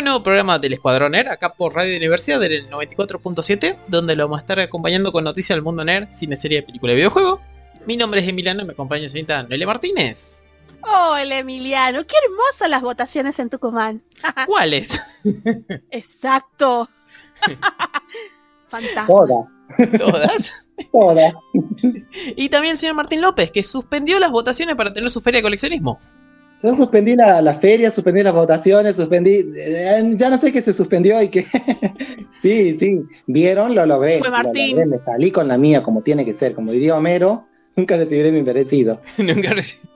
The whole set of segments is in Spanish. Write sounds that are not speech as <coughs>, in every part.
Un nuevo programa del Escuadrón Nerd, acá por Radio Universidad en el 94.7, donde lo vamos a estar acompañando con noticias del mundo nerd, cine, serie, película y videojuego. Mi nombre es Emiliano y me acompaña señorita Noelia Martínez. Hola Emiliano, qué hermosas las votaciones en Tucumán. <laughs> ¿Cuáles? Exacto. <laughs> Fantasmas. Todas. ¿Todas? Todas. <laughs> Y también el señor Martín López, que suspendió las votaciones para tener su feria de coleccionismo. Yo suspendí la, la feria, suspendí las votaciones, suspendí. eh, ya no sé qué se suspendió y qué. <laughs> sí, sí. ¿Vieron? Lo logré. Fue Lo Martín. logré, Me salí con la mía como tiene que ser. Como diría Homero, <laughs> nunca recibiré mi merecido. <laughs> Nunca reci-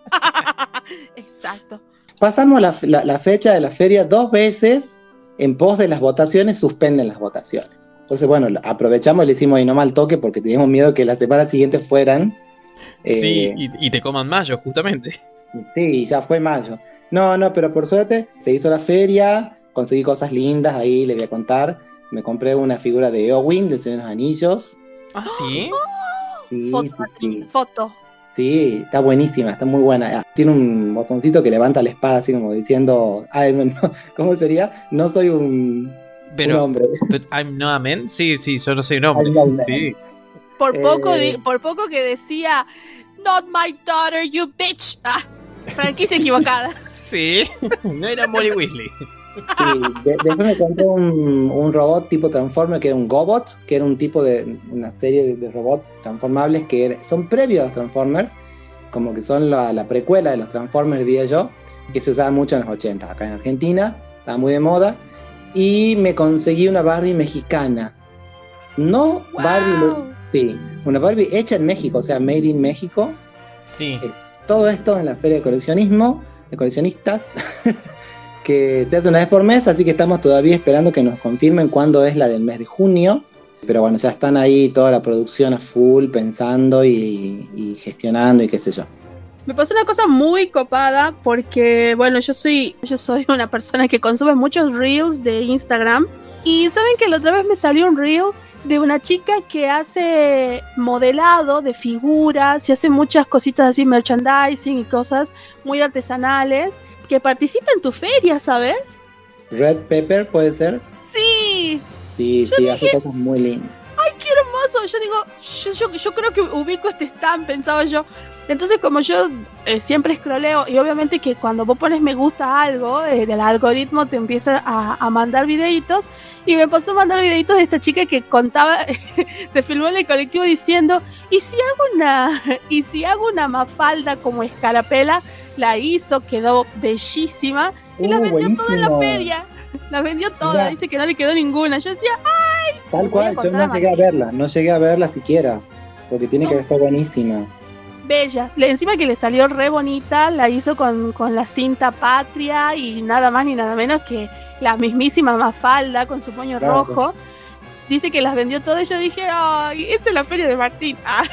Exacto. Pasamos la, la- la fecha de la feria dos veces en pos de las votaciones, suspenden las votaciones. Entonces, bueno, aprovechamos y le hicimos ahí nomás al toque porque teníamos miedo que la semana siguiente fueran. Sí, eh, y, y te coman mayo, justamente. Sí, ya fue mayo. No, no, pero por suerte se hizo la feria, conseguí cosas lindas ahí, le voy a contar. Me compré una figura de Eowyn, del Señor de los Anillos. Ah, sí. Sí, Foto, sí, foto. Está buenísima, está muy buena. Ah, Tiene un botoncito que levanta la espada así como diciendo, ay, no, <laughs> ¿cómo sería? No soy un, un Pero, hombre. but I'm not a man. Sí, sí, yo no soy un hombre. I'm not a man. Sí. Por Eh. poco, di- por poco que decía, Not my daughter, you bitch. Ah, franquicia equivocada. <laughs> Sí, no era Molly Weasley. Sí, de- después me compré un, un robot tipo Transformer que era un Gobot, que era un tipo de una serie de, de robots transformables que era- son previos a los Transformers, como que son la, la precuela de los Transformers, diría yo, que se usaba mucho en los 80 acá en Argentina, estaba muy de moda. Y me conseguí una Barbie mexicana. No Barbie, sí, una Barbie hecha en México, o sea, made in México. Sí. Todo esto en la feria de coleccionismo, de coleccionistas, <laughs> que se hace una vez por mes, así que estamos todavía esperando que nos confirmen cuándo es la del mes de junio. Pero bueno, ya están ahí toda la producción a full, pensando y, y gestionando y qué sé yo. Me pasó una cosa muy copada porque, bueno, yo soy, yo soy <laughs> una persona que consume muchos reels de Instagram. Y saben que la otra vez me salió un reel de una chica que hace modelado de figuras y hace muchas cositas así, merchandising y cosas muy artesanales, que participa en tu feria, ¿sabes? Red Pepper puede ser. Sí, Sí, Yo sí, hace cosas muy lindas. qué hermoso. Yo digo, yo, yo, yo creo que ubico este stand, pensaba yo. Entonces, como yo eh, siempre scrolleo, y obviamente que cuando vos pones me gusta a algo, eh, del algoritmo te empieza a, a mandar videitos, y me pasó a mandar videitos de esta chica que contaba, <laughs> se filmó en el colectivo diciendo, ¿y si hago una, <laughs> y si hago una mafalda como escarapela? La hizo, quedó bellísima, y la Uh, vendió toda en la feria. La vendió toda, dice que no le quedó ninguna. Yo decía, Tal Voy a cual, yo no llegué a verla, no llegué a verla siquiera, porque tiene Son- que estar buenísima. Bellas. Le- Encima que le salió re bonita, la hizo con, con la cinta patria y nada más ni nada menos que la mismísima Mafalda con su moño Claro. rojo. Dice que las vendió todas y yo dije, ay, esa es la feria de Martín. Ah,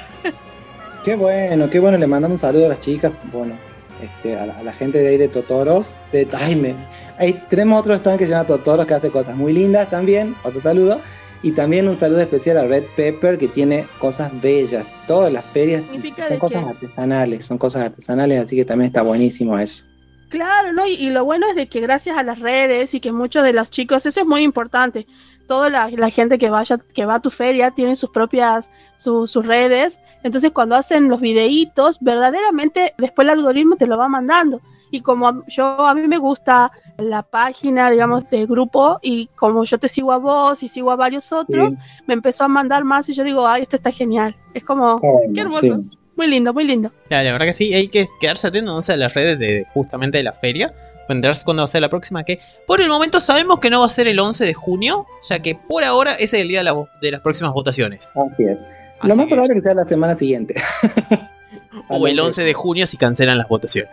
Qué bueno, qué bueno, le mandamos un saludo a las chicas, bueno, este, a, la, a la gente de ahí de Totoros. De, ay, me- ahí tenemos otro stand que se llama Totoros que hace cosas muy lindas también, otro saludo. Y también un saludo especial a Red Pepper que tiene cosas bellas. Todas las ferias ¿Significa son cosas qué? artesanales, son cosas artesanales, así que también está buenísimo eso. Claro, ¿no? Y, y lo bueno es de que gracias a las redes y que muchos de los chicos, eso es muy importante. Toda la, la gente que vaya, que va a tu feria tiene sus propias, su- sus redes. Entonces cuando hacen los videitos, verdaderamente después el algoritmo te lo va mandando. Y como yo a mí me gusta la página, digamos, del grupo, y como yo te sigo a vos y sigo a varios otros, Sí, me empezó a mandar más y yo digo, ay, esto está genial. Es como, bueno, qué hermoso. sí. Muy lindo, muy lindo. Ya, la verdad que sí, hay que quedarse atento no sé, a las redes de justamente de la feria. Para enterarse cuándo va a ser la próxima. Que por el momento sabemos que no va a ser el 11 de junio, ya que por ahora ese es el día de, la- de las próximas votaciones. Así es. Así Lo más que- probable es que sea la semana siguiente. <laughs> o el 11 de junio si cancelan las votaciones.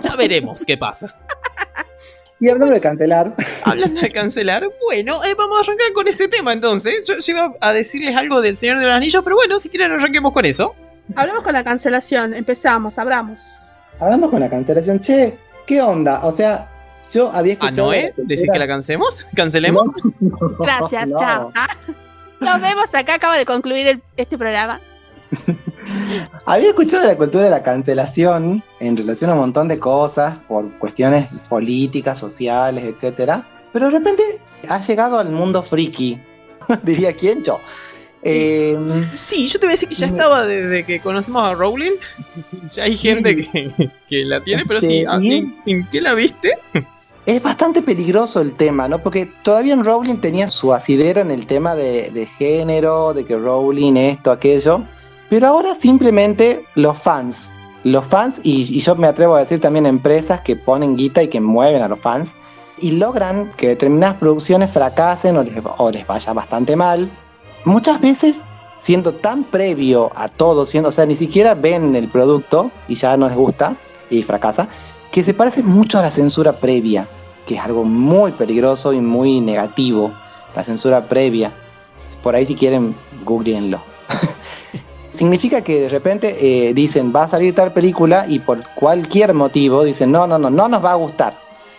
Ya veremos qué pasa. y hablando de cancelar, Hablando de cancelar, bueno, eh, vamos a arrancar con ese tema entonces. Yo, yo iba a decirles algo del Señor de los Anillos, pero bueno, si quieren arranquemos con eso. Hablamos con la cancelación, empezamos, abramos. hablando con la cancelación, che, ¿qué onda? O sea, yo había ¿A escuchado. Noé? ¿Decir que la cancemos? ¿Cancelemos? No, Gracias, no. chao. Ah, <laughs> Nos vemos acá, acaba de concluir el- este programa. <laughs> Había escuchado de la cultura de la cancelación en relación a un montón de cosas por cuestiones políticas, sociales, etcétera. Pero de repente ha llegado al mundo friki. <laughs> Diría quién yo. Eh, Sí, yo te voy a decir que ya estaba desde que conocemos a Rowling. <laughs> ya hay gente que, que la tiene, pero sí. ah. ¿En, en qué la viste? es bastante peligroso el tema, ¿no? Porque todavía en Rowling tenía su asidero en el tema de, de género, de que Rowling esto, aquello. Pero ahora simplemente los fans, los fans, y, yo me atrevo a decir también empresas que ponen guita y que mueven a los fans, y logran que determinadas producciones fracasen o les, o vaya bastante mal. Muchas veces siendo tan previo a todo, siendo, o sea, ni siquiera ven el producto y ya no les gusta y fracasa, que se parece mucho a la censura previa, que es algo muy peligroso y muy negativo, la censura previa. Por ahí si quieren, googleenlo. <laughs> Significa que de repente eh, dicen, va a salir tal película y por cualquier motivo dicen, no, no, no, no nos va a gustar.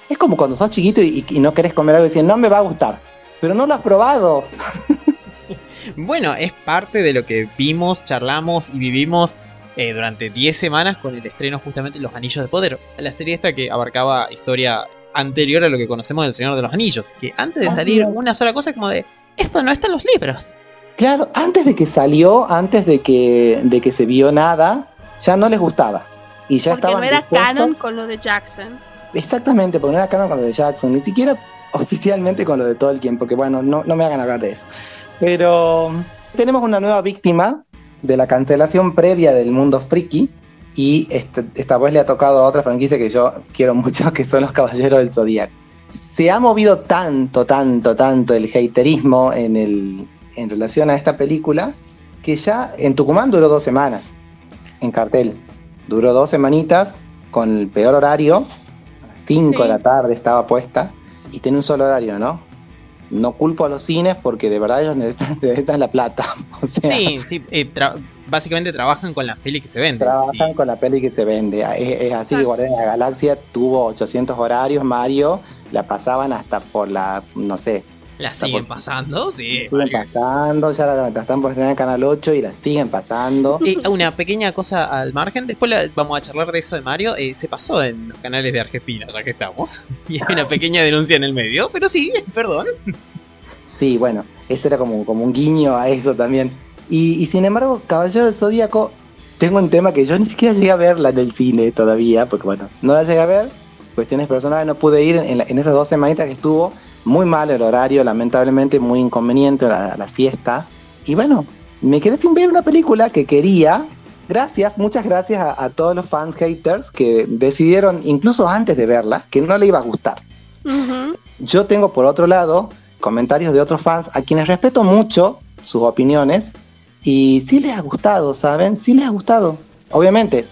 Es como cuando sos chiquito y, y no querés comer algo y dicen, no me va a gustar. Pero no lo has probado. <laughs> Bueno, es parte de lo que vimos, charlamos y vivimos eh, durante 10 semanas con el estreno justamente de Los Anillos de Poder. La serie esta que abarcaba historia anterior a lo que conocemos del Señor de los Anillos. Que antes de Ah, salir una sola cosa como de, esto no está en los libros. Claro, antes de que salió, antes de que, de que se vio nada, ya no les gustaba. Y ya Porque no era dispuestos- canon con lo de Jackson. Exactamente, porque no era canon con lo de Jackson, ni siquiera <laughs> oficialmente con lo de Tolkien, porque bueno, no, no me hagan hablar de eso. Pero tenemos una nueva víctima de la cancelación previa del mundo friki, y este- esta vez le ha tocado a otra franquicia que yo quiero mucho, que son los Caballeros del Zodíaco. Se ha movido tanto, tanto, tanto el haterismo en, el, en relación a esta película, que ya en Tucumán duró dos semanas en cartel. Duró dos semanitas con el peor horario, a las 5 Sí. de la tarde estaba puesta, y tiene un solo horario, ¿no? No culpo a los cines porque de verdad ellos necesitan, <laughs> necesitan la plata. <laughs> O sea, Sí, sí, eh, tra- básicamente trabajan con las pelis que se venden. trabajan Sí. con la peli que se vende. Es, es así, Exacto. Guardianes de la Galaxia tuvo 800 horarios, Mario, la pasaban hasta por la, no sé, La siguen pasando, sí. siguen pasando, ya la, la están por estrenar en Canal 8 y la siguen pasando. Eh, una pequeña cosa al margen, después la- vamos a charlar de eso de Mario. eh, se pasó en los canales de Argentina, ya que estamos. <laughs> Y hay una pequeña denuncia en el medio, pero sí, perdón. Sí, bueno, esto era como, como un guiño a eso también. Y, y sin embargo, Caballero del Zodíaco, tengo un tema que yo ni siquiera llegué a verla en el cine todavía, porque bueno, no la llegué a ver, cuestiones personales, no pude ir en, la- en esas dos semanitas que estuvo, muy mal el horario, lamentablemente muy inconveniente la, la siesta. Y bueno, me quedé sin ver una película que quería. Gracias, muchas gracias a, a todos los fans haters que decidieron, incluso antes de verla, que no le iba a gustar. Yo tengo por otro lado comentarios de otros fans a quienes respeto mucho sus opiniones y sí les ha gustado, ¿saben? Sí les ha gustado. Obviamente,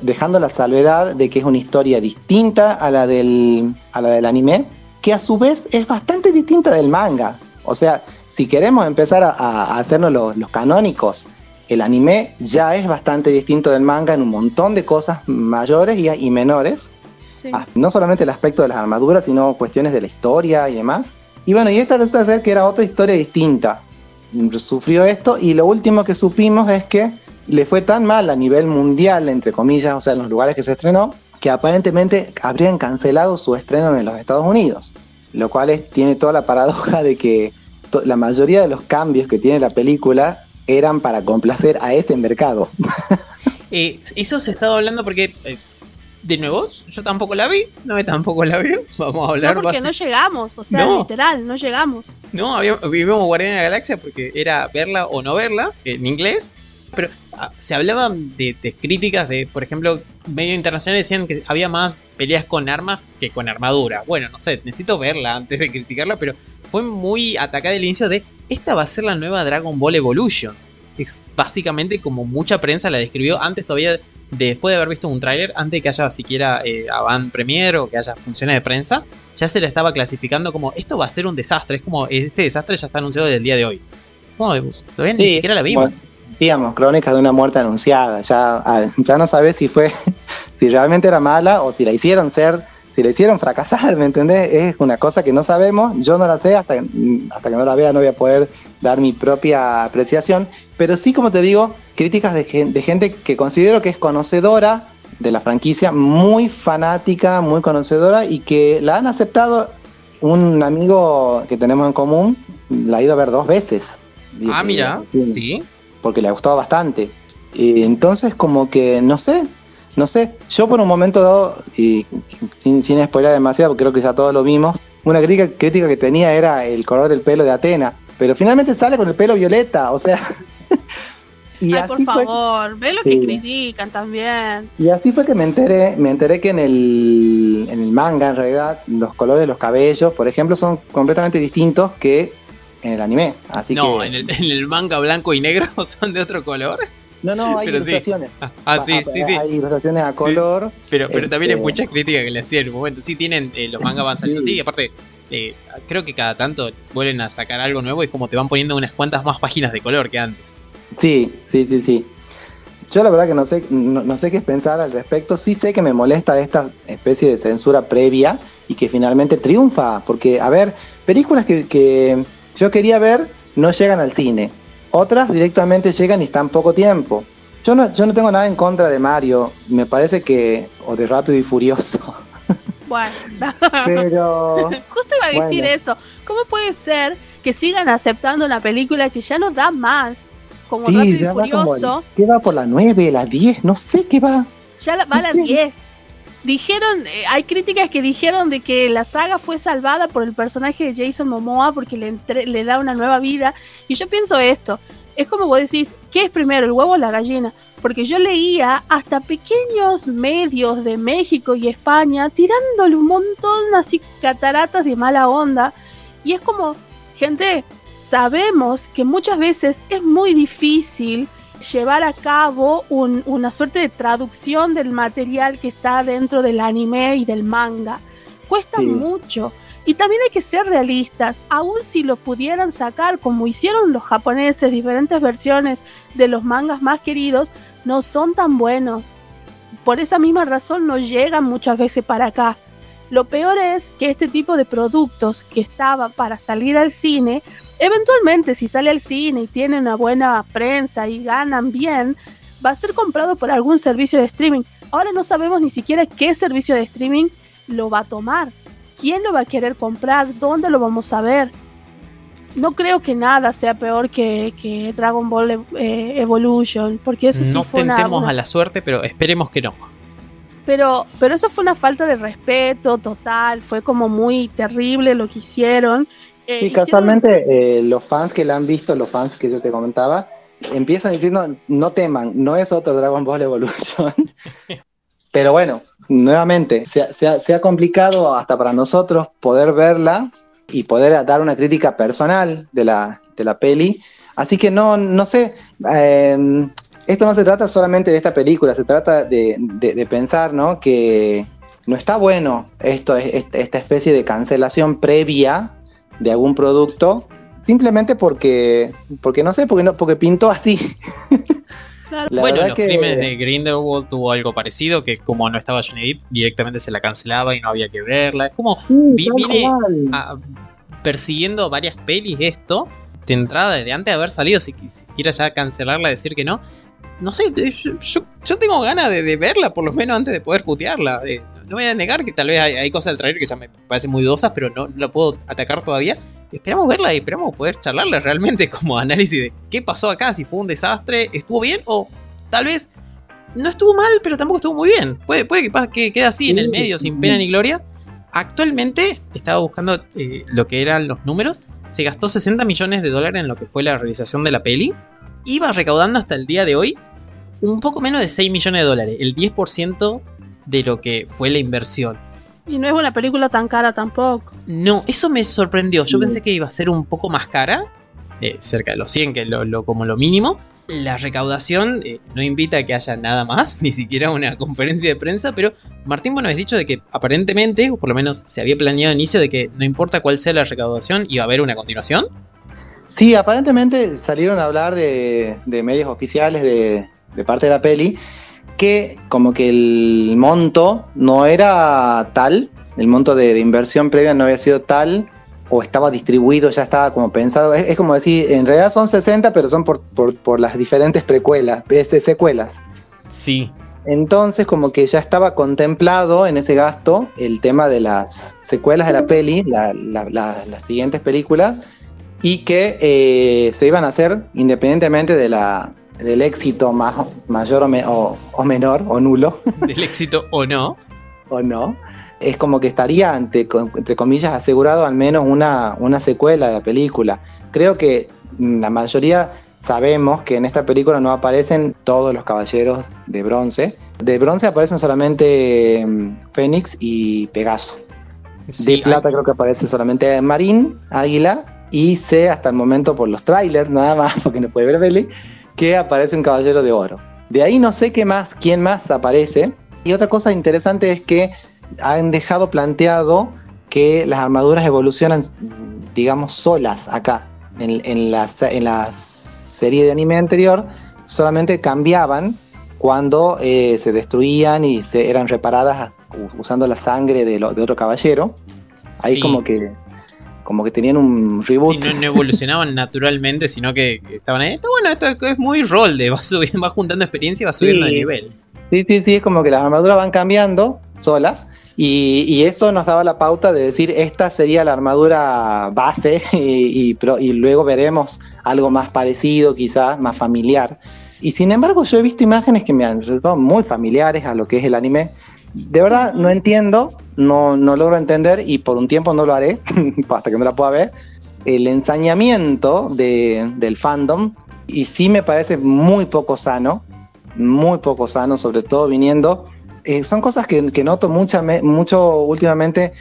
dejando la salvedad de que es una historia distinta a la del, a la del anime, que a su vez es bastante distinta del manga. O sea, si queremos empezar a, a hacernos los, los canónicos, el anime ya es bastante distinto del manga en un montón de cosas mayores y, y menores. Sí. Ah, no solamente el aspecto de las armaduras, sino cuestiones de la historia y demás. Y bueno, y esta resulta ser que era otra historia distinta. Sufrió esto y lo último que supimos es que le fue tan mal a nivel mundial, entre comillas, o sea, en los lugares que se estrenó, que aparentemente habrían cancelado su estreno en los Estados Unidos. Lo cual es- tiene toda la paradoja de que to- la mayoría de los cambios que tiene la película eran para complacer a ese mercado. <laughs> Eh, eso se ha estado hablando porque, eh, de nuevo, yo tampoco la vi, no me tampoco la vi. <laughs> Vamos a hablar No, porque no llegamos, o sea, No. literal, no llegamos. No, había- vivimos Guardián de la Galaxia porque era verla o no verla en inglés. Pero ah, se hablaban de, de críticas de, por ejemplo, medios internacionales decían que había más peleas con armas que con armadura. Bueno, no sé, necesito verla antes de criticarla, pero fue muy atacada el inicio de esta va a ser la nueva Dragon Ball Evolution. Es básicamente como mucha prensa la describió antes todavía, después de haber visto un tráiler, antes de que haya siquiera eh, avant premiere o que haya funciones de prensa, ya se le estaba clasificando como esto va a ser un desastre. Es como este desastre ya está anunciado desde el día de hoy. Como, todavía ni siquiera la vimos. Digamos, crónicas de una muerte anunciada. Ya, ah, ya no sabes si fue, <laughs> si realmente era mala o si la hicieron ser, si la hicieron fracasar, ¿me entendés? Es una cosa que no sabemos, yo no la sé, hasta, hasta que no la vea no voy a poder dar mi propia apreciación. Pero sí, como te digo, críticas de, gen- de gente que considero que es conocedora de la franquicia, muy fanática, muy conocedora y que la han aceptado. Un amigo que tenemos en común la ha ido a ver dos veces. Ah, mira, y- sí. Porque le gustaba bastante. Y entonces, como que, no sé, no sé, yo por un momento dado, y sin, sin spoiler demasiado, porque creo que ya todos lo vimos, una crítica, crítica que tenía era el color del pelo de Atena, pero finalmente sale con el pelo violeta, o sea... <laughs> y, Ay, por fue, favor, ve lo Sí. que critican también. y así fue que me enteré, me enteré que en el, en el manga, en realidad, los colores de los cabellos, por ejemplo, son completamente distintos que en el anime. Así no, que... en el, en el manga blanco y negro <laughs> son de otro color. No, no, hay Pero sí. ilustraciones. Ah, ah, sí, sí, sí. Hay ilustraciones a color. Pero, pero también hay Este- muchas críticas que le hacían en momento. Sí, tienen, eh, los mangas van saliendo Sí. así. Y aparte, eh, creo que cada tanto vuelven a sacar algo nuevo y es como te van poniendo unas cuantas más páginas de color que antes. Sí, sí, sí, sí. Yo la verdad que no sé, no, no sé qué pensar al respecto. Sí sé que me molesta esta especie de censura previa y que finalmente triunfa. Porque, a ver, películas que, que yo quería ver no llegan al cine. Otras directamente llegan y están poco tiempo. Yo no, yo no tengo nada en contra de Mario. Me parece que... O de Rápido y Furioso. <laughs> Bueno, Pero... <laughs> justo iba a decir Bueno. eso. ¿Cómo puede ser que sigan aceptando una película que ya no da más? Como Sí, Rápido y va como... Furioso, ¿Qué va por la 9, la 10? No sé qué va. ya la- va a la Sí. 10. Dijeron, eh, hay críticas que dijeron de que la saga fue salvada por el personaje de Jason Momoa porque le, le da una nueva vida. Y yo pienso esto, es como vos decís, ¿qué es primero, el huevo o la gallina? Porque yo leía hasta pequeños medios de México y España tirándole un montón así cataratas de mala onda. Y es como, gente, sabemos que muchas veces es muy difícil llevar a cabo un- una suerte de traducción del material que está dentro del anime y del manga. Cuesta Sí. mucho. Y también hay que ser realistas, aun si lo pudieran sacar como hicieron los japoneses, diferentes versiones de los mangas más queridos, no son tan buenos. Por esa misma razón no llegan muchas veces para acá. Lo peor es que este tipo de productos que estaba para salir al cine, eventualmente si sale al cine y tiene una buena prensa y ganan bien, va a ser comprado por algún servicio de streaming. Ahora no sabemos ni siquiera qué servicio de streaming lo va a tomar. ¿Quién lo va a querer comprar? ¿Dónde lo vamos a ver? No creo que nada sea peor que, que Dragon Ball eh, Evolution, porque eso sí no fue una, tentemos una- a la suerte, pero esperemos que no. pero, pero eso fue una falta de respeto total, fue como muy terrible lo que hicieron. Eh, Y hicieron- casualmente eh, los fans que la han visto, los fans que yo te comentaba, empiezan diciendo, no teman, no es otro Dragon Ball Evolution. <laughs> Pero bueno, nuevamente, se, ha- se ha, se ha complicado hasta para nosotros poder verla y poder dar una crítica personal de la, de la peli. Así que no, no sé, eh, esto no se trata solamente de esta película, se trata de, de- de pensar ¿no? que no está bueno esto, es- esta especie de cancelación previa de algún producto simplemente porque porque no sé porque no porque pintó así <laughs> Claro. La bueno, verdad los que- crímenes de Grindelwald tuvo algo parecido, que como no estaba Johnny Depp, directamente se la cancelaba y no había que verla. Es como Vi- tal vine a- persiguiendo varias pelis esto, de entrada, desde antes de haber salido, si quisiera ya cancelarla, decir que no. No sé, yo, yo- yo tengo ganas de, de verla, por lo menos antes de poder putearla. Eh, no voy a negar que tal vez hay, hay cosas del trailer que ya me parecen muy dudosas, pero no, la puedo atacar todavía. Esperamos verla y esperamos poder charlarla realmente <laughs> como análisis de qué pasó acá, si fue un desastre, estuvo bien o tal vez no estuvo mal, pero tampoco estuvo muy bien. Puede, puede que, pase- que quede así en el medio, sin pena ni gloria. Actualmente, estaba buscando eh, lo que eran los números, se gastó 60 millones de dólares en lo que fue la realización de la peli. iba recaudando hasta el día de hoy un poco menos de 6 millones de dólares, el 10% de lo que fue la inversión. Y no es una película tan cara tampoco. No, eso me sorprendió. Yo Mm. pensé que iba a ser un poco más cara, eh, cerca de los 100, que es lo, lo- como lo mínimo. La recaudación eh, no invita a que haya nada más, <laughs> ni siquiera una conferencia de prensa, pero Martín, bueno, habéis dicho de que aparentemente, o por lo menos se había planeado al inicio, de que no importa cuál sea la recaudación, iba a haber una continuación. Sí, aparentemente salieron a hablar de, de medios oficiales de, de parte de la peli que como que el monto no era tal, el monto de, de inversión previa no había sido tal o estaba distribuido, ya estaba como pensado. Es, es como decir, en realidad son 60, pero son por, por- por las diferentes precuelas, este, secuelas. Sí. Entonces, como que ya estaba contemplado en ese gasto el tema de las secuelas de la peli, la- la- la- las siguientes películas, y que eh, se iban a hacer independientemente de la, del éxito más, mayor o, me- o- o menor, o nulo, <laughs> Del éxito o no. o no. Es como que estaría, ante, entre comillas, asegurado al menos una, una secuela de la película. Creo que la mayoría sabemos que en esta película no aparecen todos los caballeros de bronce. De bronce aparecen solamente mm, Fénix y Pegaso. Sí, de plata creo que aparece solamente Marín, Águila y sé hasta el momento por los trailers nada más, <laughs> porque no puede ver Belly, que aparece un caballero de oro. De ahí no sé qué más, quién más aparece. Y otra cosa interesante es que han dejado planteado que las armaduras evolucionan, digamos, solas acá. En, en la, en la serie de anime anterior solamente cambiaban cuando eh, se destruían y se eran reparadas usando la sangre de, lo- de otro caballero. Ahí sí. como que como que tenían un Sí, reboot. no, no evolucionaban <laughs> naturalmente, sino que estaban ahí. Está bueno, esto es muy rol de va subiendo, va juntando experiencia y va subiendo de Sí. nivel. Sí, sí, sí, es como que las armaduras van cambiando solas y, y eso nos daba la pauta de decir esta sería la armadura base <laughs> y, y pro- y luego veremos algo más parecido, quizás más familiar. Y sin embargo yo he visto imágenes que me han resultado muy familiares a lo que es el anime. De verdad no entiendo, no, no logro entender y por un tiempo no lo haré <laughs> hasta que no la pueda ver. El ensañamiento de- del fandom y sí me parece muy poco sano muy poco sano, sobre todo viniendo. eh, son cosas que, que noto mucha, me- mucho últimamente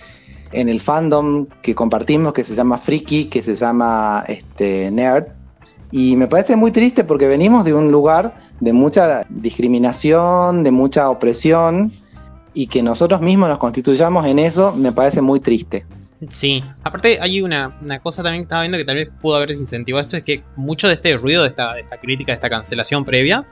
en el fandom que compartimos, que se llama Friki, que se llama este, Nerd. Y me parece muy triste porque venimos de un lugar de mucha discriminación, de mucha opresión, y que nosotros mismos nos constituyamos en eso, me parece muy triste. Sí, aparte hay una, una cosa también que estaba viendo que tal vez pudo haber incentivado esto, es que mucho de este ruido, de esta, de esta crítica, de esta cancelación previa,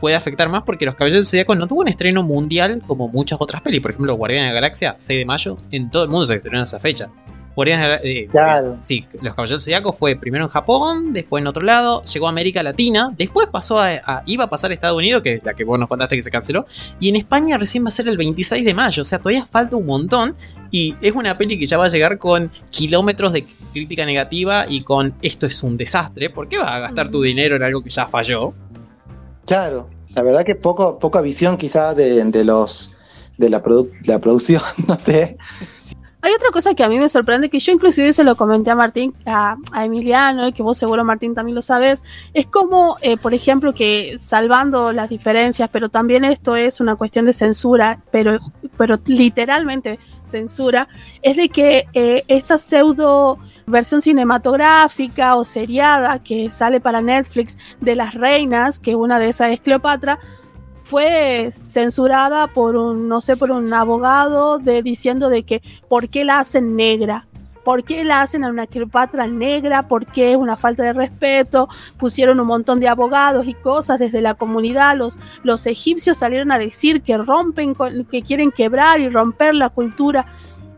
puede afectar más porque Los Caballeros del Zodíaco no tuvo un estreno mundial como muchas otras pelis. Por ejemplo, Guardianes de la Galaxia, 6 de mayo, en todo el mundo se estrenó en esa fecha. Guardianes eh, Claro. Sí, Los Caballeros Zodíaco fue primero en Japón, después en otro lado, llegó a América Latina, después pasó a, a- iba a pasar a Estados Unidos, que es la que vos nos contaste que se canceló, y en España recién va a ser el 26 de mayo, o sea, todavía falta un montón, y es una peli que ya va a llegar con kilómetros de crítica negativa y con esto es un desastre, ¿por qué vas a gastar tu dinero en algo que ya falló? Claro, la verdad que poco, poca visión quizá de, de los de la, produ- la producción, <laughs> no sé. Hay otra cosa que a mí me sorprende, que yo inclusive se lo comenté a Martín, a, Emiliano, y que vos seguro Martín también lo sabes, es como, eh, por ejemplo, que salvando las diferencias, pero también esto es una cuestión de censura, pero, pero literalmente censura, es de que eh, esta pseudo versión cinematográfica o seriada que sale para Netflix de las reinas, que una de esas es Cleopatra, fue censurada por un, no sé, por un abogado de diciendo de que por qué la hacen negra, por qué la hacen a una Cleopatra negra, por qué es una falta de respeto, pusieron un montón de abogados y cosas desde la comunidad, los, los egipcios salieron a decir que rompen, que quieren quebrar y romper la cultura.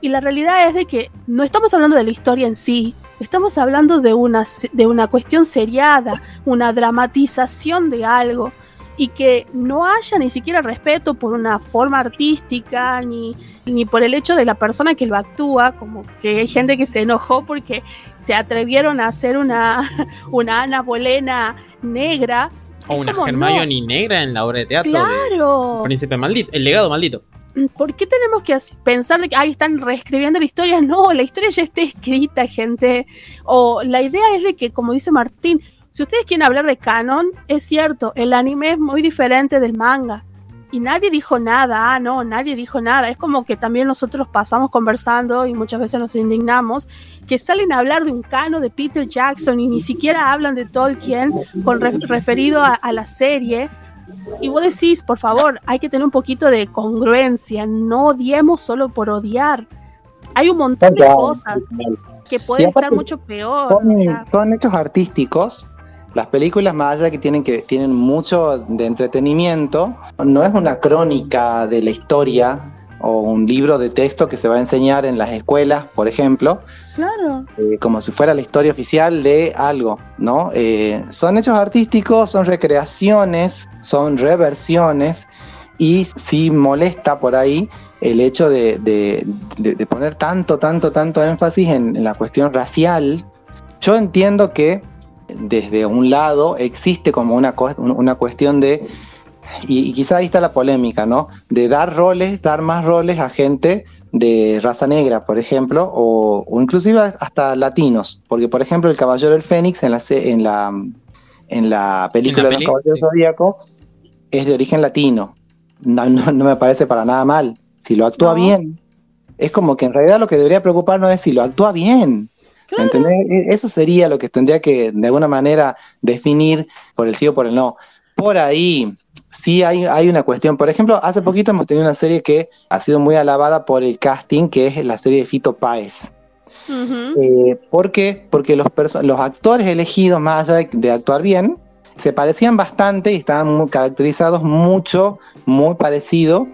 Y la realidad es de que no estamos hablando de la historia en sí, estamos hablando de una, de una cuestión seriada, una dramatización de algo y que no haya ni siquiera respeto por una forma artística ni, ni por el hecho de la persona que lo actúa, como que hay gente que se enojó porque se atrevieron a hacer una, <laughs> una Ana Bolena negra. O Es una como, Hermione negra en la obra de teatro de Claro. Príncipe Maldito, el legado maldito. ¿Por qué tenemos que pensar que ahí están reescribiendo la historia? No, la historia ya está escrita, gente. O la idea es de que, como dice Martín, si ustedes quieren hablar de canon, es cierto, el anime es muy diferente del manga. Y nadie dijo nada, ah, no, nadie dijo nada. Es como que también nosotros pasamos conversando y muchas veces nos indignamos que salen a hablar de un canon de Peter Jackson y ni siquiera hablan de Tolkien con referido a, a la serie. Y vos decís, por favor, hay que tener un poquito de congruencia, no odiemos solo por odiar. Hay un montón de cosas que pueden estar mucho peor. Son, son hechos artísticos las películas, más allá que tienen, que tienen mucho de entretenimiento, no es una crónica de la historia o un libro de texto que se va a enseñar en las escuelas, por ejemplo. Claro. Eh, como si fuera la historia oficial de algo, ¿no? Eh, son hechos artísticos, son recreaciones, son reversiones y sí molesta por ahí el hecho de, poner tanto, tanto, tanto énfasis en la cuestión racial. Yo entiendo que desde un lado existe como una, una cuestión de, y, quizá ahí está la polémica, ¿no? De dar roles, dar más roles a gente de raza negra, por ejemplo, o, inclusive hasta latinos, porque por ejemplo el Caballero del Fénix en la, en la, en la película de los Caballeros Zodíacos es de origen latino. No, me parece para nada mal. Si lo actúa bien, es como que en realidad lo que debería preocuparnos es si lo actúa bien. E, eso sería lo que tendría que de alguna manera definir por el sí o por el no. Por ahí sí hay, hay una cuestión. Por ejemplo, hace poquito hemos tenido una serie que ha sido muy alabada por el casting, que es la serie de Fito Páez. Eh, ¿Por qué? Porque los, los actores elegidos, más allá de, actuar bien, se parecían bastante y estaban caracterizados mucho, muy parecido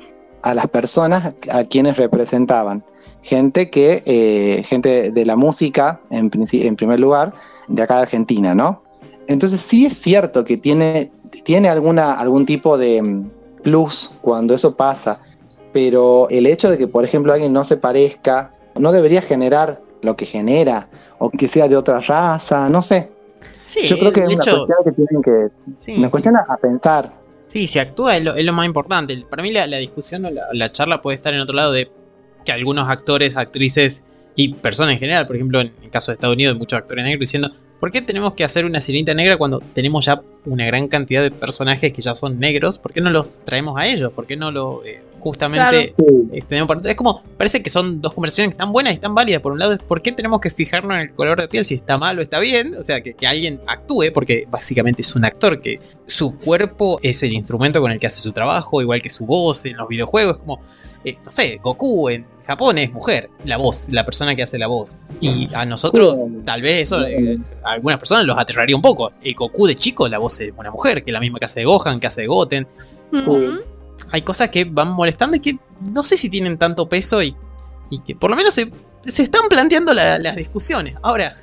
a las personas a quienes representaban gente que, eh, gente de la música, en, en primer lugar, de acá de Argentina, ¿no? Entonces sí es cierto que tiene, tiene alguna, algún tipo de mm, plus cuando eso pasa, pero el hecho de que, por ejemplo, alguien no se parezca, no debería generar lo que genera, o que sea de otra raza, no sé. Yo creo que es una cuestión que tienen que. Una cuestión a, pensar. Sí, si actúa es lo, más importante. Para mí la, discusión o la, charla puede estar en otro lado de que algunos actores, actrices y personas en general, por ejemplo, en el caso de Estados Unidos, muchos actores negros diciendo, ¿por qué tenemos que hacer una sirenita negra cuando tenemos ya una gran cantidad de personajes que ya son negros? ¿Por qué no los traemos a ellos? ¿Por qué no lo eh, justamente es como parece que son dos conversaciones que están buenas y están válidas. Por un lado es por qué tenemos que fijarnos en el color de piel si está mal o está bien o sea que, alguien actúe porque básicamente es un actor que su cuerpo es el instrumento con el que hace su trabajo igual que su voz en los videojuegos como eh, no sé Goku en Japón es mujer la voz la persona que hace la voz. Y a nosotros tal vez eso eh, a algunas personas los aterraría un poco. El Goku de chico la voz es una mujer que es la misma que hace de Gohan que hace de Goten hay cosas que van molestando y que no sé si tienen tanto peso y, que por lo menos se, están planteando las discusiones. Ahora,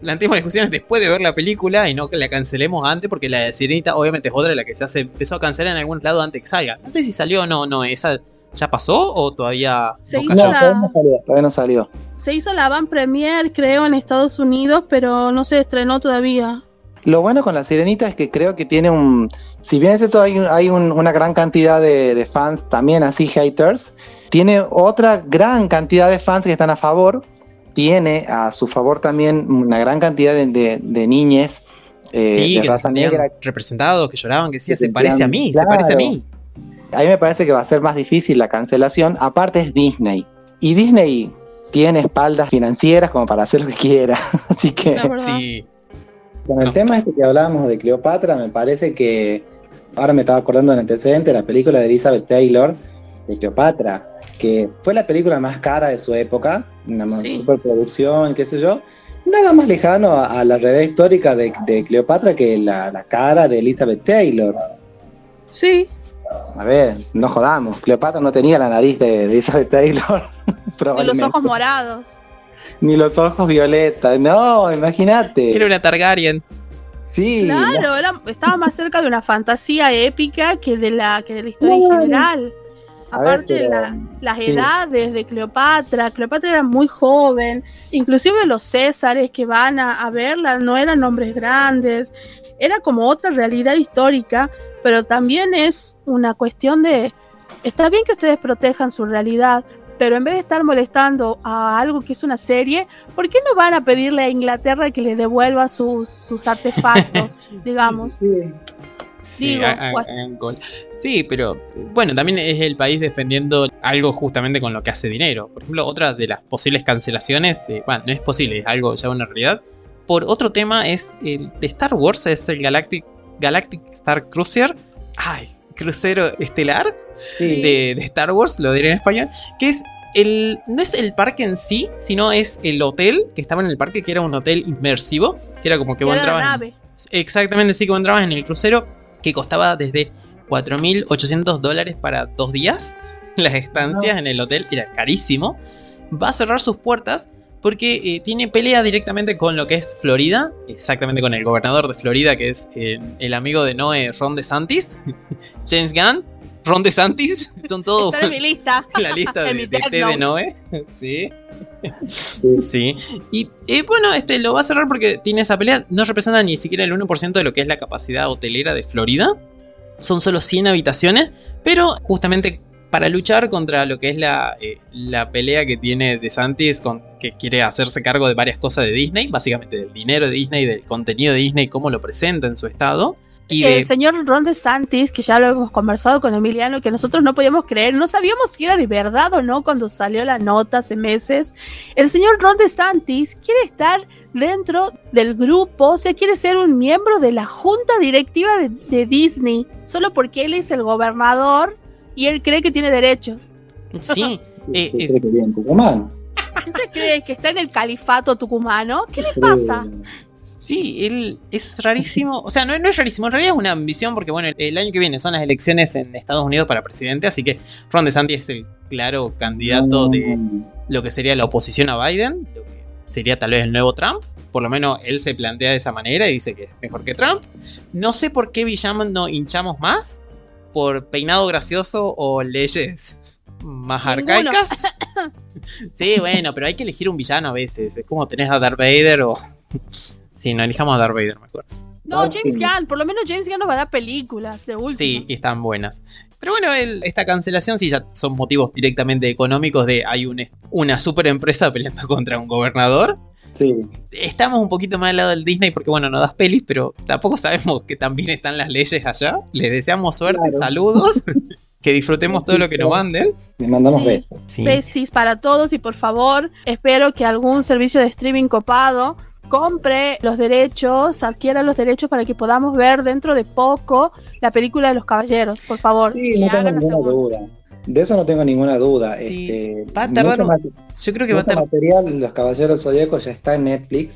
planteemos discusiones después de ver la película y no que la cancelemos antes, porque la de Sirenita obviamente es otra de la que ya se empezó a cancelar en algún lado antes que salga. No sé si salió o no, no, esa ya pasó o todavía se hizo la... todavía no salió. Se hizo la van premier, creo, en Estados Unidos, pero no se estrenó todavía. Lo bueno con la Sirenita es que creo que tiene un. Si bien es cierto, hay, hay una gran cantidad de, fans, también así haters, tiene otra gran cantidad de fans que están a favor. Tiene a su favor también una gran cantidad de, de, niñes. Eh, sí, que se negra, representados, que lloraban, que decían, se parece a mí, se parece a mí. A mí me parece que va a ser más difícil la cancelación. Aparte es Disney. Y Disney tiene espaldas financieras como para hacer lo que quiera. <laughs> Así que. Sí. Con el tema este que hablábamos de Cleopatra, me parece que ahora me estaba acordando del antecedente, la película de Elizabeth Taylor de Cleopatra, que fue la película más cara de su época, una superproducción, qué sé yo. Nada más lejano a, la realidad histórica de, Cleopatra que la, cara de Elizabeth Taylor. Sí. A ver, no jodamos. Cleopatra no tenía la nariz de, Elizabeth Taylor. <laughs> Y los ojos morados ni los ojos violetas. No, imagínate. Era una Targaryen. Sí. Claro, estaba más cerca de una fantasía épica que de la, que de la historia en general. Aparte, las edades de Cleopatra, Cleopatra era muy joven, inclusive los Césares que van a, a verla no eran hombres grandes, era como otra realidad histórica, pero también es una cuestión de, está bien que ustedes protejan su realidad, pero en vez de estar molestando a algo que es una serie, ¿por qué no van a pedirle a Inglaterra que le devuelva sus, sus artefactos, <laughs> digamos? Sí. Sí, Digo, hagan- pues-. Sí, pero bueno, también es el país defendiendo algo justamente con lo que hace dinero. Por ejemplo, otra de las posibles cancelaciones, eh, bueno, no es posible, es algo ya una realidad. Por otro tema es el de Star Wars, es el Galactic, Galactic Star Cruiser. Ay, crucero estelar Sí. de, de Star Wars, lo diré en español, que es el, no es el parque en sí, sino es el hotel que estaba en el parque, que era un hotel inmersivo, que era como que vos Era la entrabas en- nave. Exactamente, sí, que vos entrabas en el crucero que costaba desde 4.800 dólares para dos días. <laughs> Las estancias en el hotel era carísimo. Va a cerrar sus puertas porque eh, tiene pelea directamente con lo que es Florida, exactamente con el gobernador de Florida, que es eh, el amigo de Noé, Ron DeSantis, <laughs> James Gunn, Ron DeSantis, <laughs> son todos Está en mi lista. en <laughs> la lista de, de té de. Noé. Sí. Sí. Sí. Y eh, bueno, este lo va a cerrar porque tiene esa pelea. No representa ni siquiera el 1% de lo que es la capacidad hotelera de Florida. Son solo 100 habitaciones. Pero justamente para luchar contra lo que es la, eh, la pelea que tiene DeSantis, con, que quiere hacerse cargo de varias cosas de Disney, básicamente del dinero de Disney, del contenido de Disney, cómo lo presenta en su estado. Y de, El señor Ron DeSantis, que ya lo hemos conversado con Emiliano, que nosotros no podíamos creer, no sabíamos si era de verdad o no cuando salió la nota hace meses. El señor Ron DeSantis quiere estar dentro del grupo, o sea, quiere ser un miembro de la junta directiva de, de Disney, solo porque él es el gobernador y él cree que tiene derechos. sí, <laughs> eh, ¿Qué eh, cree que vive en Tucumán? ¿Quién se cree que está en el califato tucumano? ¿Qué le pasa? Sí, él es rarísimo. O sea, no, no es rarísimo. En realidad es una ambición porque, bueno, el año que viene son las elecciones en Estados Unidos para presidente. Así que Ron DeSantis es el claro candidato de lo que sería la oposición a Biden. Lo que sería tal vez el nuevo Trump. Por lo menos él se plantea de esa manera y dice que es mejor que Trump. No sé por qué villano no hinchamos más. Por peinado gracioso o leyes más Ninguno. arcaicas. <laughs> Sí, bueno, pero hay que elegir un villano a veces. Es como tenés a Darth Vader o. <laughs> Sí, no elijamos a Darth Vader mejor. No, James. Gunn, por lo menos James Gunn nos va a dar películas de último. Sí, y están buenas. Pero bueno, el- esta cancelación sí ya son motivos directamente económicos de hay un una super empresa peleando <laughs> contra un gobernador. Sí. Estamos un poquito más al lado del Disney porque bueno, no das pelis, pero tampoco sabemos que también están las leyes allá. Les deseamos suerte, Claro. saludos. <laughs> que disfrutemos todo lo que nos manden. Le mandamos Sí. besos. Sí. Besis para todos y por favor, espero que algún servicio de streaming copado compre los derechos, adquiera los derechos para que podamos ver dentro de poco la película de los caballeros, por favor. Sí, no tengo ninguna duda. De eso no tengo ninguna duda. Sí, Este, va a tardar mucho Yo creo que va a estar. material, Los Caballeros Zodíacos ya está en Netflix.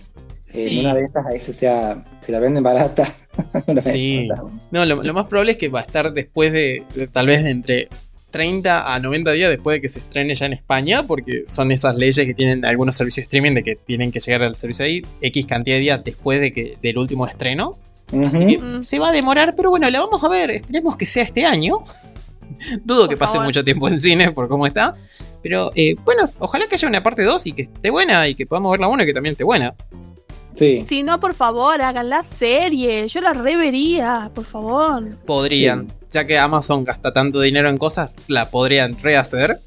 Eh, Sí. En una de estas, a ese sea, si la venden barata. <laughs> Sí. barata. No, lo, lo más probable es que va a estar después de, de tal vez de entre 30 a 90 días después de que se estrene ya en España, porque son esas leyes que tienen algunos servicios de streaming de que tienen que llegar al servicio ahí X cantidad de días después de que, del último estreno. Así que Mm. se va a demorar, pero bueno, la vamos a ver. Esperemos que sea este año. <laughs> Dudo Por que pase favor. mucho tiempo en cine por cómo está. Pero eh, bueno, ojalá que haya una parte 2 y que esté buena y que podamos ver la 1 y que también esté buena. Sí. Si no, por favor, hagan la serie. Yo la revería, por favor. Podrían, ya que Amazon gasta tanto dinero en cosas, la podrían rehacer.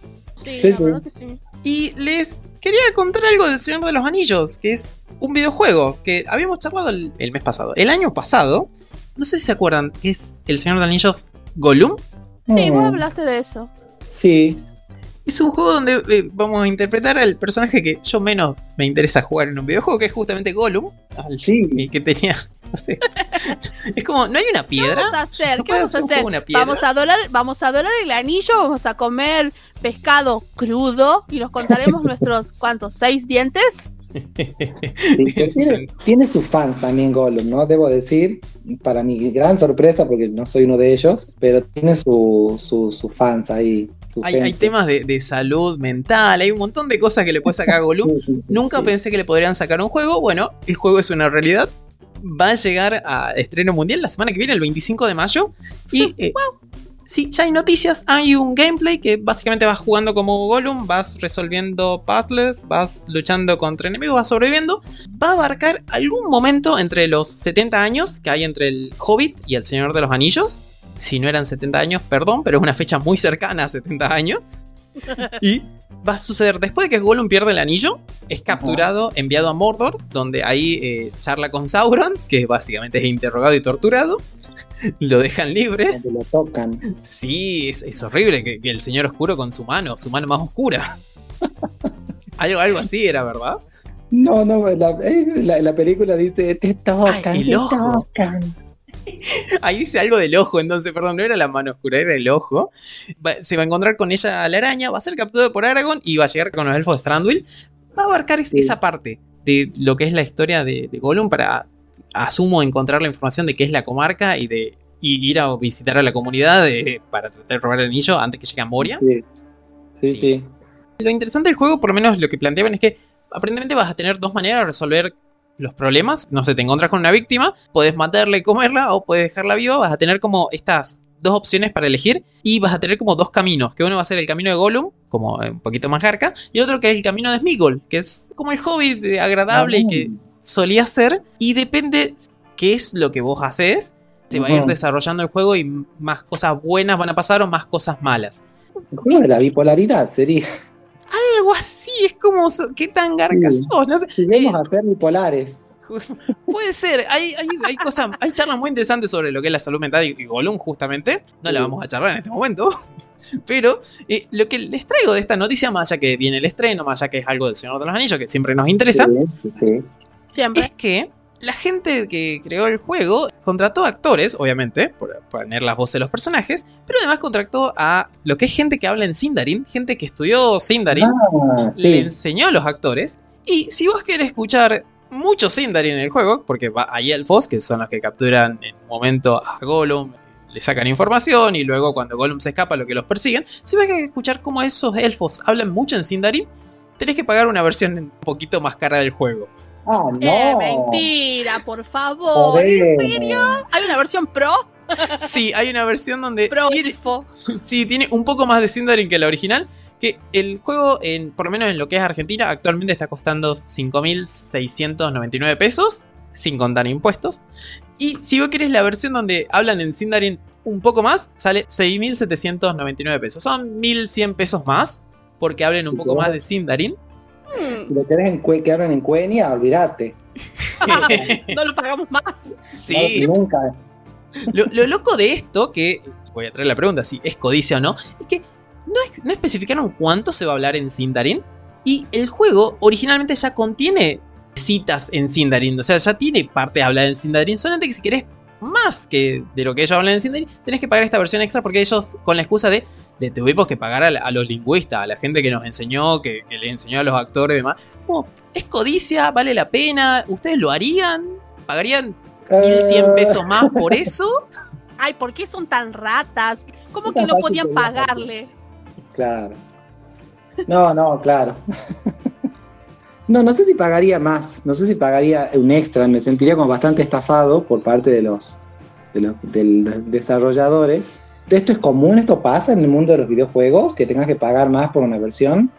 Sí, Sí, la sí. verdad que sí. Y les quería contar algo del Señor de los Anillos, que es un videojuego que habíamos charlado el, el mes pasado. El año pasado, no sé si se acuerdan, que es el Señor de los Anillos Gollum. Sí, vos Mm, hablaste de eso. Sí. Es un juego donde eh, vamos a interpretar al personaje que yo menos me interesa jugar en un videojuego, que es justamente Gollum. al- Sí. y que tenía, <laughs> no sé. es como, no hay una ¿Qué piedra. vamos a hacer? ¿No ¿Qué vamos a hacer? una? Vamos a adorar, vamos a adorar el anillo, vamos a comer pescado crudo y nos contaremos <laughs> nuestros cuántos seis dientes. Sí, tiene, tiene sus fans también Gollum, ¿no? Debo decir, para mi gran sorpresa, porque no soy uno de ellos, pero tiene su- su- sus fans ahí. Hay, temas de, de salud mental, hay un montón de cosas que le puede sacar a Gollum. <laughs> Sí, sí, sí, Nunca sí. pensé que le podrían sacar un juego. Bueno, el juego es una realidad. Va a llegar a estreno mundial la semana que viene, el 25 de mayo. Y <laughs> eh, sí, ya hay noticias. Hay un gameplay que básicamente vas jugando como Gollum, vas resolviendo puzzles, vas luchando contra enemigos, vas sobreviviendo. Va a abarcar algún momento entre los 70 años que hay entre el Hobbit y el Señor de los Anillos. Si no eran 70 años, perdón, pero es una fecha muy cercana a 70 años. Y va a suceder después de que Gollum pierde el anillo, es capturado, enviado a Mordor, donde ahí eh, charla con Sauron, que básicamente es interrogado y torturado. <laughs> Lo dejan libre. Lo tocan. Sí, es, es horrible que, que el señor oscuro con su mano, su mano más oscura. <laughs> algo, algo así era, ¿verdad? No, no, la, eh, la- la película dice, te tocan, Ay, te ojo. tocan. <laughs> Ahí dice algo del ojo, entonces, perdón, no era la mano oscura, era el ojo. Va- se va a encontrar con ella la araña, va a ser capturado por Aragorn y va a llegar con los elfos de Thranduil. Va a abarcar Sí. esa parte de lo que es la historia de, de Gollum para, asumo, encontrar la información de qué es la comarca y de y ir a visitar a la comunidad de- para tratar de robar el anillo antes que llegue a Moria. Sí, sí, Sí. sí. Lo interesante del juego, por lo menos lo que planteaban, es que aparentemente vas a tener dos maneras de resolver los problemas. No sé, te encuentras con una víctima, puedes matarla y comerla, o puedes dejarla viva. Vas a tener como estas dos opciones para elegir y vas a tener como dos caminos. Que uno va a ser el camino de Gollum, como un poquito más jarca, y el otro que es el camino de Smigol, que es como el hobbit de agradable y que solía ser. Y depende qué es lo que vos haces, se va a ir desarrollando el juego y más cosas buenas van a pasar o más cosas malas. La bipolaridad sería. Algo así, es como, ¿qué tan garca Sí. sos? No sé. Lleguemos Eh, a ser bipolares. Puede ser, hay, hay, hay cosas, hay charlas muy interesantes sobre lo que es la salud mental y, y Gollum, justamente. No la vamos a charlar en este momento. <laughs> Pero eh, lo que les traigo de esta noticia, más allá que viene el estreno, más allá que es algo del Señor de los Anillos, que siempre nos interesa, Sí, sí, sí. Siempre. es que la gente que creó el juego contrató actores, obviamente, por poner las voces de los personajes, pero además contrató a lo que es gente que habla en Sindarin, gente que estudió Sindarin, Ah, le enseñó a los actores. Y si vos querés escuchar mucho Sindarin en el juego, porque va- hay elfos, que son los que capturan en un momento a Gollum, le sacan información y luego cuando Gollum se escapa lo que los persiguen, si vas a escuchar cómo esos elfos hablan mucho en Sindarin, tenés que pagar una versión un poquito más cara del juego. Ah, no. Eh, mentira, por favor. ¿En serio? ¿Hay una versión pro? <laughs> Sí, hay una versión donde Pro. Sí, tiene un poco más de Sindarin que la original. Que el juego, en, por lo menos en lo que es Argentina, actualmente está costando 5.699 pesos, sin contar impuestos. Y si vos querés la versión donde hablan en Sindarin un poco más, sale 6.799 pesos. Son 1.100 pesos más, porque hablen un poco más de Sindarin. Mm, Si lo querés en que hablan en Cuenia, olvidate. <laughs> no lo pagamos más. Sí, No, nunca. Lo, lo loco de esto, que voy a traer la pregunta si es codicia o no, es que no, es- no especificaron cuánto se va a hablar en Sindarin. Y el juego originalmente ya contiene citas en Sindarin, o sea, ya tiene parte hablada en Sindarin, solamente que si querés más que de lo que ellos hablan en Sindarin, tenés que pagar esta versión extra porque ellos, con la excusa de, de tuvimos que pagar a, los lingüistas, a la gente que nos enseñó, que, que le enseñó a los actores y demás, como, es codicia, vale la pena, ¿ustedes lo harían? ¿Pagarían 1100 Eh, pesos más por eso? <laughs> Ay, ¿por qué son tan ratas? ¿Cómo que no podían pagarle? Claro. No, no, claro. <laughs> No, no sé si pagaría más, no sé si pagaría un extra, me sentiría como bastante estafado por parte de los, desarrolladores. ¿Esto es común? ¿Esto pasa en el mundo de los videojuegos? ¿Que tengas que pagar más por una versión?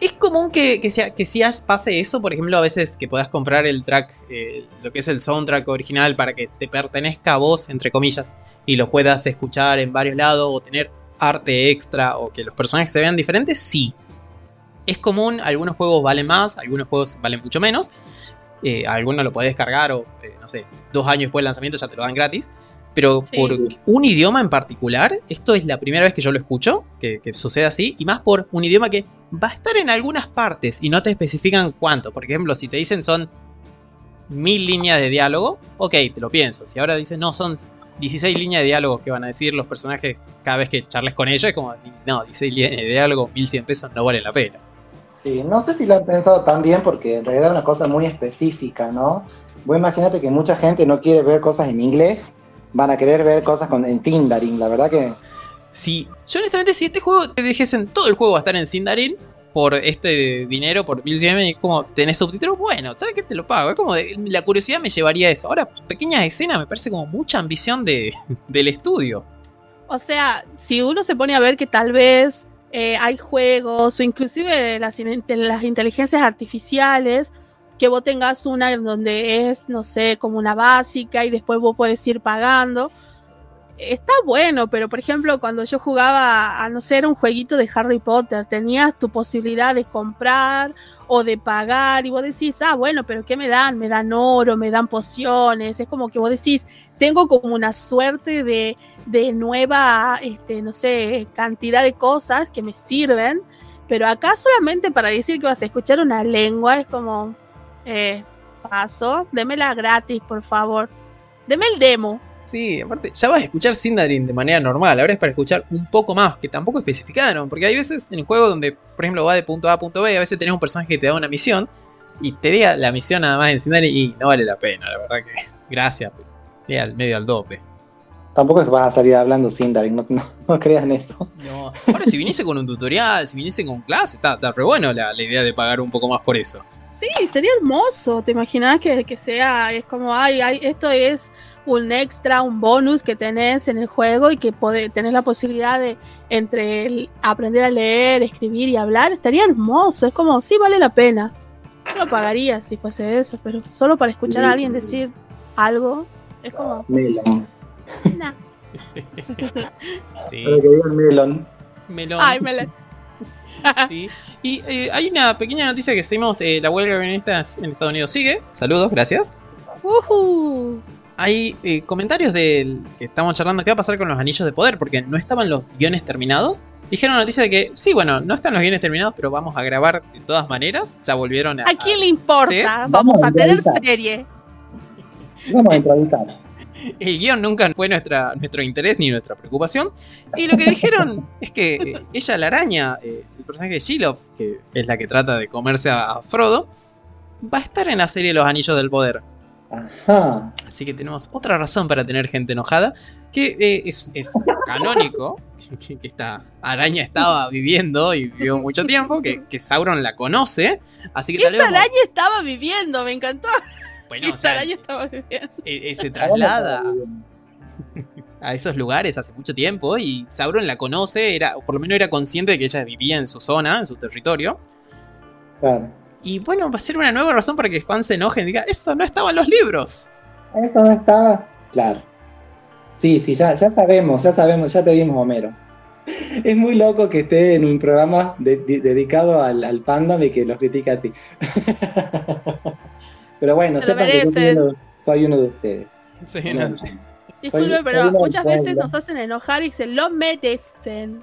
Es común que, sea, que as- pase eso, por ejemplo, a veces que puedas comprar el track, eh, lo que es el soundtrack original para que te pertenezca a vos, entre comillas, y lo puedas escuchar en varios lados o tener arte extra o que los personajes se vean diferentes, sí. Es común, algunos juegos valen más, algunos juegos valen mucho menos. eh, algunos lo podés descargar o, eh, no sé, dos años después del lanzamiento ya te lo dan gratis. Pero Sí. por un idioma en particular, esto es la primera vez que yo lo escucho, que, que sucede así, y más por un idioma que va a estar en algunas partes y no te especifican cuánto. Por ejemplo, si te dicen son mil líneas de diálogo, ok, te lo pienso. Si ahora dicen no, son 16 líneas de diálogo que van a decir los personajes cada vez que charles con ellos, es como, no, 16 líneas de diálogo, 1100 pesos no vale la pena. Sí, no sé si lo han pensado tan bien porque en realidad es una cosa muy específica, ¿no? Vos imagínate que mucha gente no quiere ver cosas en inglés, van a querer ver cosas con, en Tindarin, la verdad que... Si, yo honestamente, si este juego te dijesen todo el juego va a estar en Sindarin por este dinero, por 1100, es como tenés subtítulos, bueno, ¿sabes qué? Te lo pago. Es como de- la curiosidad me llevaría a eso. Ahora, pequeñas escenas me parece como mucha ambición de, <laughs> del estudio. O sea, si uno se pone a ver que tal vez eh, hay juegos o inclusive las, las inteligencias artificiales, que vos tengas una en donde es, no sé, como una básica y después vos puedes ir pagando. Está bueno, pero por ejemplo, cuando yo jugaba a no ser un jueguito de Harry Potter, tenías tu posibilidad de comprar o de pagar y vos decís, ah, bueno, pero ¿qué me dan? Me dan oro, me dan pociones, es como que vos decís, tengo como una suerte de, de nueva, este, no sé, cantidad de cosas que me sirven, pero acá solamente para decir que vas a escuchar una lengua es como, eh, paso, démela gratis, por favor, deme el demo. Sí, aparte, ya vas a escuchar Sindarin de manera normal. Ahora es para escuchar un poco más, que tampoco especificaron. Porque hay veces en el juego donde, por ejemplo, va de punto A a punto B, a veces tenés un personaje que te da una misión y te da la misión nada más en Sindarin y no vale la pena, la verdad que. <laughs> Gracias, pero al medio al dope. Tampoco es que vas a salir hablando Sindarin, no, no, no crean eso. No. Ahora, si viniese con un tutorial, si viniese con clase, está, está re bueno la, la idea de pagar un poco más por eso. Sí, sería hermoso. ¿Te imaginas que, que sea? Es como, ay, ay, esto es un extra, un bonus que tenés en el juego y que podés, tenés la posibilidad de entre el aprender a leer, escribir y hablar. Estaría hermoso. Es como, sí, vale la pena. Yo lo pagaría si fuese eso, pero solo para escuchar a alguien decir algo, es como, Melon. nah. <laughs> Sí. Para que digan Melon. Melón. Ay, me la- <laughs> Sí. Y eh, hay una pequeña noticia que seguimos, eh, la huelga feminista en Estados Unidos sigue. Saludos, gracias. Ujú. Hay eh, comentarios del que estamos charlando qué va a pasar con los anillos de poder, porque no estaban los guiones terminados. Dijeron la noticia de que, sí, bueno, no están los guiones terminados, pero vamos a grabar de todas maneras. Ya volvieron a... ¿A quién le importa? Vamos, Vamos a a tener serie. Vamos a improvisar. <laughs> El guion nunca fue nuestra, nuestro interés ni nuestra preocupación. Y lo que dijeron <laughs> es que eh, ella, la araña, eh, el personaje de Shiloh, que es la que trata de comerse a, a Frodo, va a estar en la serie Los Anillos del Poder. Ajá. Así que tenemos otra razón para tener gente enojada, que eh, es, es canónico, <laughs> que, que esta araña estaba viviendo y vivió mucho tiempo, que, que Sauron la conoce. Así que tal vez... Esta vamos- araña estaba viviendo, me encantó. Bueno, o sea, araña estaba viviendo. eh, eh, se traslada <laughs> a esos lugares hace mucho tiempo y Sauron la conoce, era, o por lo menos era consciente de que ella vivía en su zona, en su territorio. Claro. Y bueno, va a ser una nueva razón para que Juan se enoje y diga, eso no estaba en los libros. Eso no estaba. Claro. Sí, sí, ya, ya sabemos, ya sabemos, ya te vimos, Homero. Es muy loco que esté en un programa de- de- dedicado al, al fandom y que lo critica así. <laughs> Pero bueno, sepan que yo soy merecen. uno, soy uno de ustedes. Soy Disculpe, Soy- pero soy muchas veces pueblo. nos hacen enojar y se lo merecen.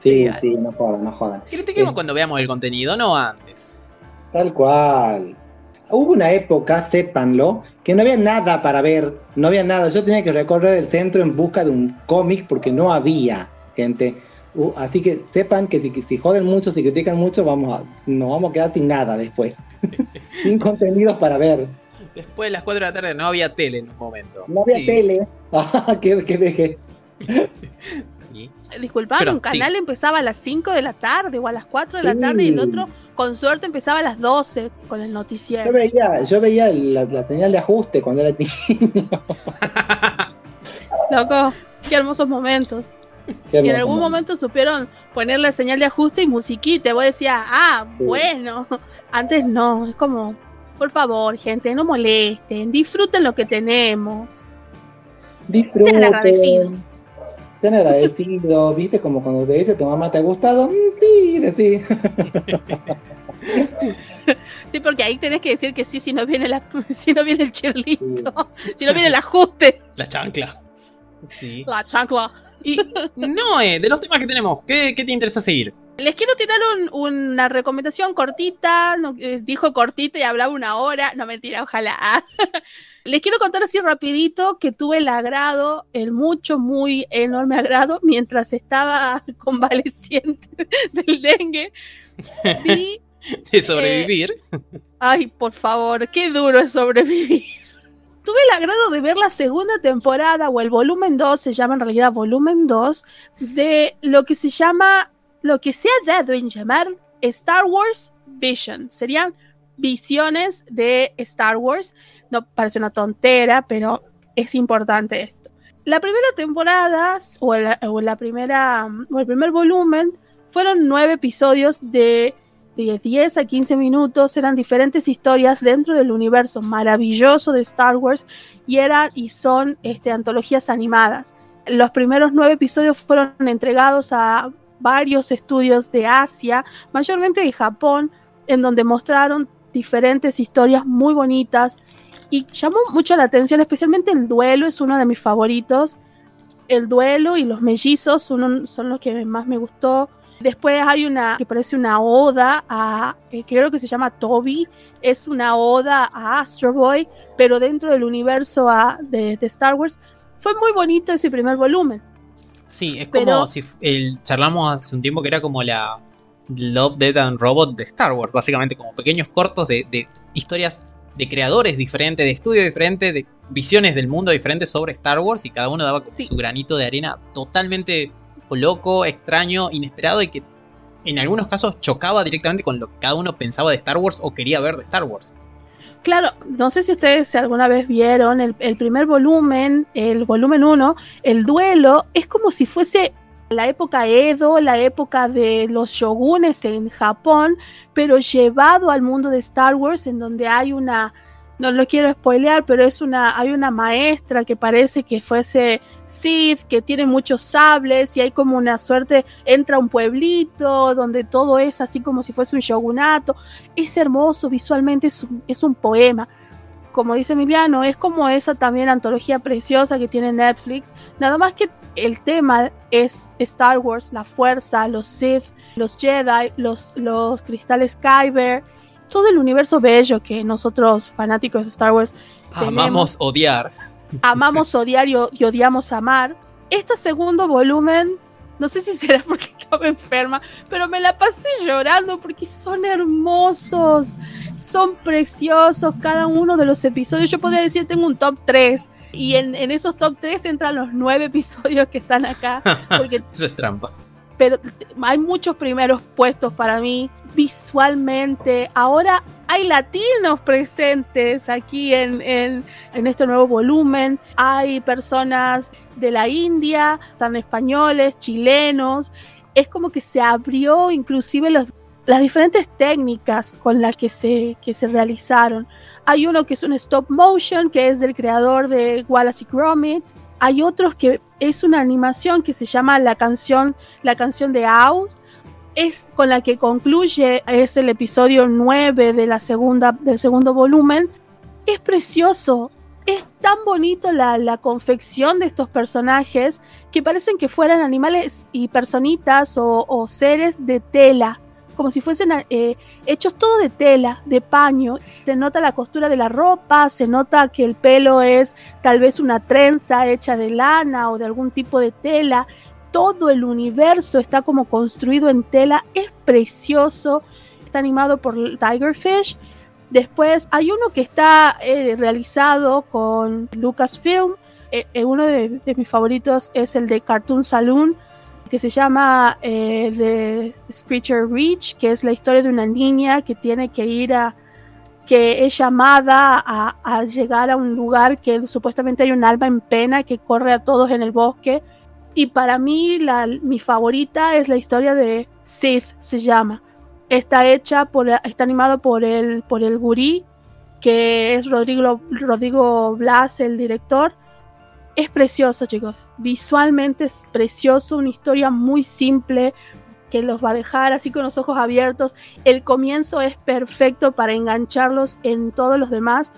Sí, Sí, sí, no jodan, no jodan. Critiquemos Eh. cuando veamos el contenido, no antes. Tal cual. Hubo una época, sépanlo, que no había nada para ver, no había nada. Yo tenía que recorrer el centro en busca de un cómic porque no había, gente. Uh, así que sepan que si, si joden mucho, si critican mucho, vamos a, nos vamos a quedar sin nada después. <laughs> sin contenidos para ver. Después de las 4 de la tarde no había tele en un momento. No había Sí, tele. <laughs> Ah, qué, qué deje. <laughs> sí. Disculpame, Pero, un canal empezaba a las 5 de la tarde o a las 4 de la tarde y el otro, con suerte, empezaba a las 12 con el Yo noticiero. veía, yo veía la, la señal de ajuste cuando era <laughs> niño. Loco, qué hermosos momentos. Qué Y en algún momento supieron ponerle señal de ajuste y musiquita. Vos decías, ah, Sí. bueno. <laughs> Antes no, es como, por favor, gente, no molesten, disfruten lo que tenemos. Disfruten. Sean agradecidos. Sean agradecidos, ¿viste? Como cuando te dice tu mamá te ha gustado. Mm, Sí, decí. <laughs> Sí, porque ahí tenés que decir que sí si no viene la, <laughs> si no viene el chirlito, si no viene el ajuste, La chancla. Sí. la chancla. Y no, eh, de los temas que tenemos, ¿qué, qué te interesa seguir? Les quiero tirar un- una recomendación cortita, no, eh, dijo cortita y hablaba una hora, no mentira, ojalá. <laughs> Les quiero contar así rapidito que tuve el agrado, el mucho, muy enorme agrado, mientras estaba <laughs> convaleciente <laughs> del dengue. <laughs> Vi, De sobrevivir. ay, por favor, qué duro es sobrevivir. Tuve el agrado de ver la segunda temporada, o el volumen 2, se llama en realidad volumen 2, de lo que se llama, lo que se ha dado en llamar Star Wars Vision. Serían visiones de Star Wars. No parece una tontera, pero es importante esto. La primera temporada, o, o la primera, o el primer volumen, fueron nueve episodios de, de 10 a 15 minutos. Eran diferentes historias dentro del universo maravilloso de Star Wars y eran y son este, antologías animadas. Los primeros nueve episodios fueron entregados a varios estudios de Asia, mayormente de Japón, en donde mostraron diferentes historias muy bonitas y llamó mucho la atención, especialmente el duelo es uno de mis favoritos. El duelo y los mellizos son, son los que más me gustó. Después hay una que parece una oda a, que creo que se llama Toby, es una oda a Astro Boy, pero dentro del universo de, Star Wars. Fue muy bonito ese primer volumen. Sí, es como si el, charlamos hace un tiempo que era como la Love, Dead and Robot de Star Wars, básicamente como pequeños cortos de, de historias de creadores diferentes, de estudios diferentes, de visiones del mundo diferentes sobre Star Wars y cada uno daba su granito de arena totalmente loco, extraño, inesperado y que en algunos casos chocaba directamente con lo que cada uno pensaba de Star Wars o quería ver de Star Wars. Claro, no sé si ustedes alguna vez vieron el, el primer volumen, el volumen 1, el duelo, es como si fuese la época Edo, la época de los shogunes en Japón, pero llevado al mundo de Star Wars, en donde hay una, no lo quiero spoilear, pero es una, hay una maestra que parece que fuese Sith, que tiene muchos sables y hay como una suerte, entra un pueblito donde todo es así como si fuese un shogunato. Es hermoso visualmente, es es un poema como dice Emiliano, es como esa también antología preciosa que tiene Netflix. Nada más que el tema es Star Wars, la fuerza, los Sith, los Jedi, los, los cristales Kyber, todo el universo bello que nosotros fanáticos de Star Wars amamos odiar. Amamos odiar y, y odiamos amar. Este segundo volumen no sé si <laughs> será porque estaba enferma, pero me la pasé llorando porque son hermosos, son preciosos cada uno de los episodios. Yo podría decir, tengo un top 3 y en, esos top 3 entran los 9 <laughs> episodios que están acá. Porque, <laughs> Eso es trampa. Pero hay muchos primeros puestos para mí visualmente. Ahora hay latinos presentes aquí en, en, este nuevo volumen. Hay personas de la India, están españoles, chilenos. Es como que se abrió inclusive los, las diferentes técnicas con las que se, que se realizaron. Hay uno que es un stop motion, que es del creador de Wallace y Gromit. Hay otros que es una animación que se llama la canción, la canción de Aus, es con la que concluye, es el episodio 9 de la segunda, del segundo volumen. Es precioso, es tan bonito la, confección de estos personajes que parecen que fueran animales y personitas o, seres de tela, como si fuesen eh, hechos todo de tela, de paño. Se nota la costura de la ropa, se nota que el pelo es tal vez una trenza hecha de lana o de algún tipo de tela todo el universo está como construido en tela, es precioso, está animado por Tigerfish. Después hay uno que está eh, realizado con Lucasfilm, eh, eh, uno de, mis favoritos es el de Cartoon Saloon, que se llama The Screecher Reach, que es la historia de una niña que tiene que ir a, que es llamada a, a, llegar a un lugar que supuestamente hay un alma en pena que corre a todos en el bosque y para mí, la, mi favorita es la historia de Sith, se llama. Está hecha por, está animado por el, por el gurí, que es Rodrigo, Rodrigo Blas, el director. Es precioso, chicos. Visualmente es precioso, una historia muy simple que los va a dejar así con los ojos abiertos. El comienzo es perfecto para engancharlos en todos los demás.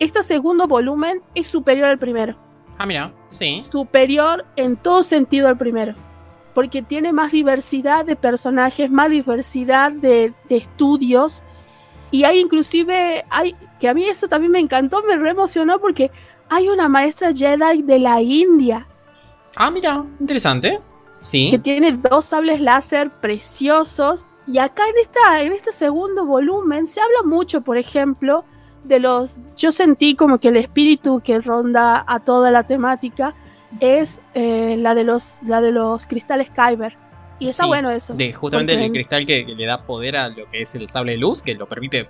Este segundo volumen es superior al primero. Ah, mira, sí. Superior en todo sentido al primero. Porque tiene más diversidad de personajes, más diversidad de, estudios. Y hay inclusive, hay, que a mí eso también me encantó, me re emocionó porque hay una maestra Jedi de la India. Ah, mira, interesante. Sí. Que tiene dos sables láser preciosos. Y acá en, esta, en este segundo volumen se habla mucho, por ejemplo, de los, yo sentí como que el espíritu que ronda a toda la temática es eh, la, de los, la de los cristales Kyber. Y está bueno eso. De justamente el cristal que, le da poder a lo que es el sable de luz, que lo permite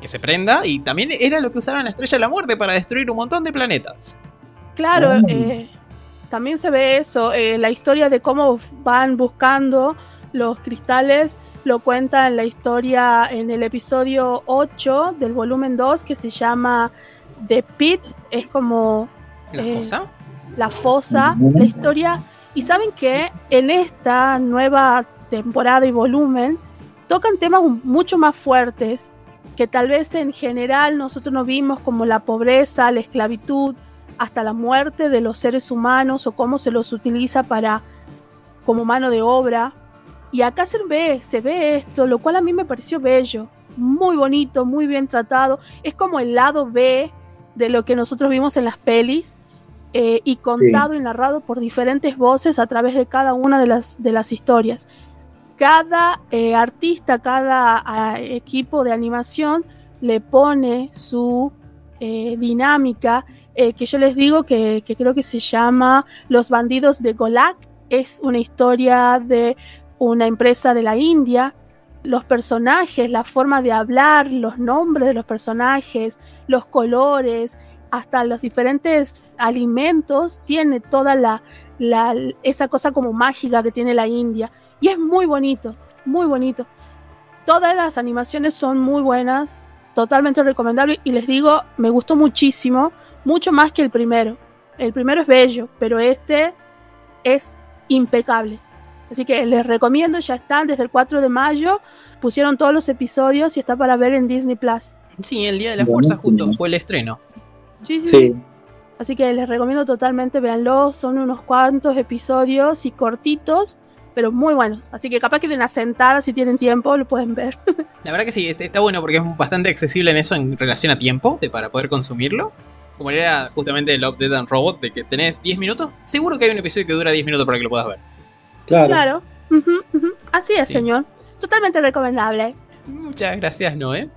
que se prenda. Y también era lo que usaron la estrella de la muerte para destruir un montón de planetas. Claro, eh, también se ve eso, eh, la historia de cómo van buscando los cristales lo cuenta en la historia en el episodio 8 del volumen 2 que se llama The Pit. Es como... ¿La eh, la fosa, la historia. Y saben que en esta nueva temporada y volumen tocan temas mucho más fuertes que tal vez en general nosotros no vimos como la pobreza, la esclavitud, hasta la muerte de los seres humanos o cómo se los utiliza para como mano de obra. Y acá se ve, se ve esto, lo cual a mí me pareció bello, muy bonito, muy bien tratado. Es como el lado B de lo que nosotros vimos en las pelis eh, y contado y narrado por diferentes voces a través de cada una de las, de las historias. Cada eh, artista, cada equipo de animación le pone su eh, dinámica, que yo les digo que, creo que se llama Los bandidos de Golak. Es una historia de una empresa de la India los personajes, la forma de hablar, los nombres de los personajes, los colores, hasta los diferentes alimentos, tiene toda la, esa cosa como mágica que tiene la India. Y es muy bonito, muy bonito. Todas las animaciones son muy buenas, totalmente recomendable y les digo, me gustó muchísimo, mucho más que el primero. El primero es bello, pero este es impecable. Así que les recomiendo, ya están desde el 4 de mayo, pusieron todos los episodios y está para ver en Disney Plus. Sí, el Día de la Fuerza justo fue el estreno. Sí, sí, Así que les recomiendo totalmente, véanlo, son unos cuantos episodios y cortitos, pero muy buenos. Así que capaz que de una sentada, si tienen tiempo, lo pueden ver. <laughs> La verdad que sí, está bueno porque es bastante accesible en eso en relación a tiempo, de, para poder consumirlo. Como era justamente Love, Dead and Robot, de que tenés 10 minutos, seguro que hay un episodio que dura 10 minutos para que lo puedas ver. Claro. Así es, señor. Totalmente recomendable. Muchas gracias, Noé.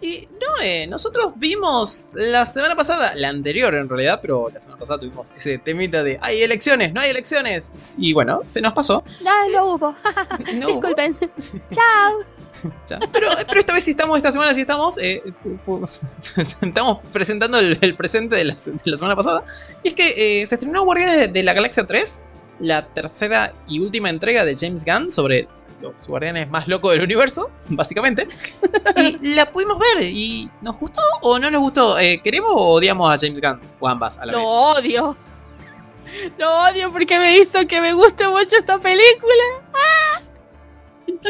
Y Noé, nosotros vimos la semana pasada, la anterior en realidad, pero la semana pasada tuvimos ese temita de hay elecciones, no hay elecciones. Y bueno, se nos pasó. No, no hubo. <laughs> <laughs> Disculpen. <laughs> Chao. Pero, pero, esta vez sí estamos, esta semana sí estamos, eh, estamos presentando el, presente de la, semana pasada. Y es que eh, se estrenó Guardianes de la Galaxia 3 la tercera y última entrega de James Gunn sobre los guardianes más locos del universo, <laughs> básicamente. y la pudimos ver y ¿nos gustó o no nos gustó? Eh, ¿Queremos o odiamos a James Gunn? O ambas a la Lo odio. Lo odio porque me hizo que me guste mucho esta película. ¡Ah!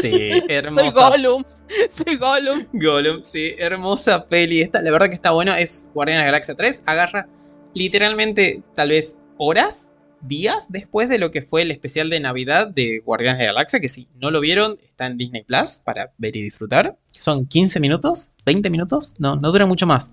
Sí, <laughs> hermosa. Soy Gollum. Soy Gollum. Gollum, sí, hermosa peli. Esta, la verdad que está bueno. Es Guardianes de la Galaxia 3. Agarra literalmente, tal vez, horas días después de lo que fue el especial de Navidad de Guardianes de la Galaxia, que si no lo vieron, está en Disney Plus para ver y disfrutar. Son 15 minutos, 20 minutos, no, no dura mucho más.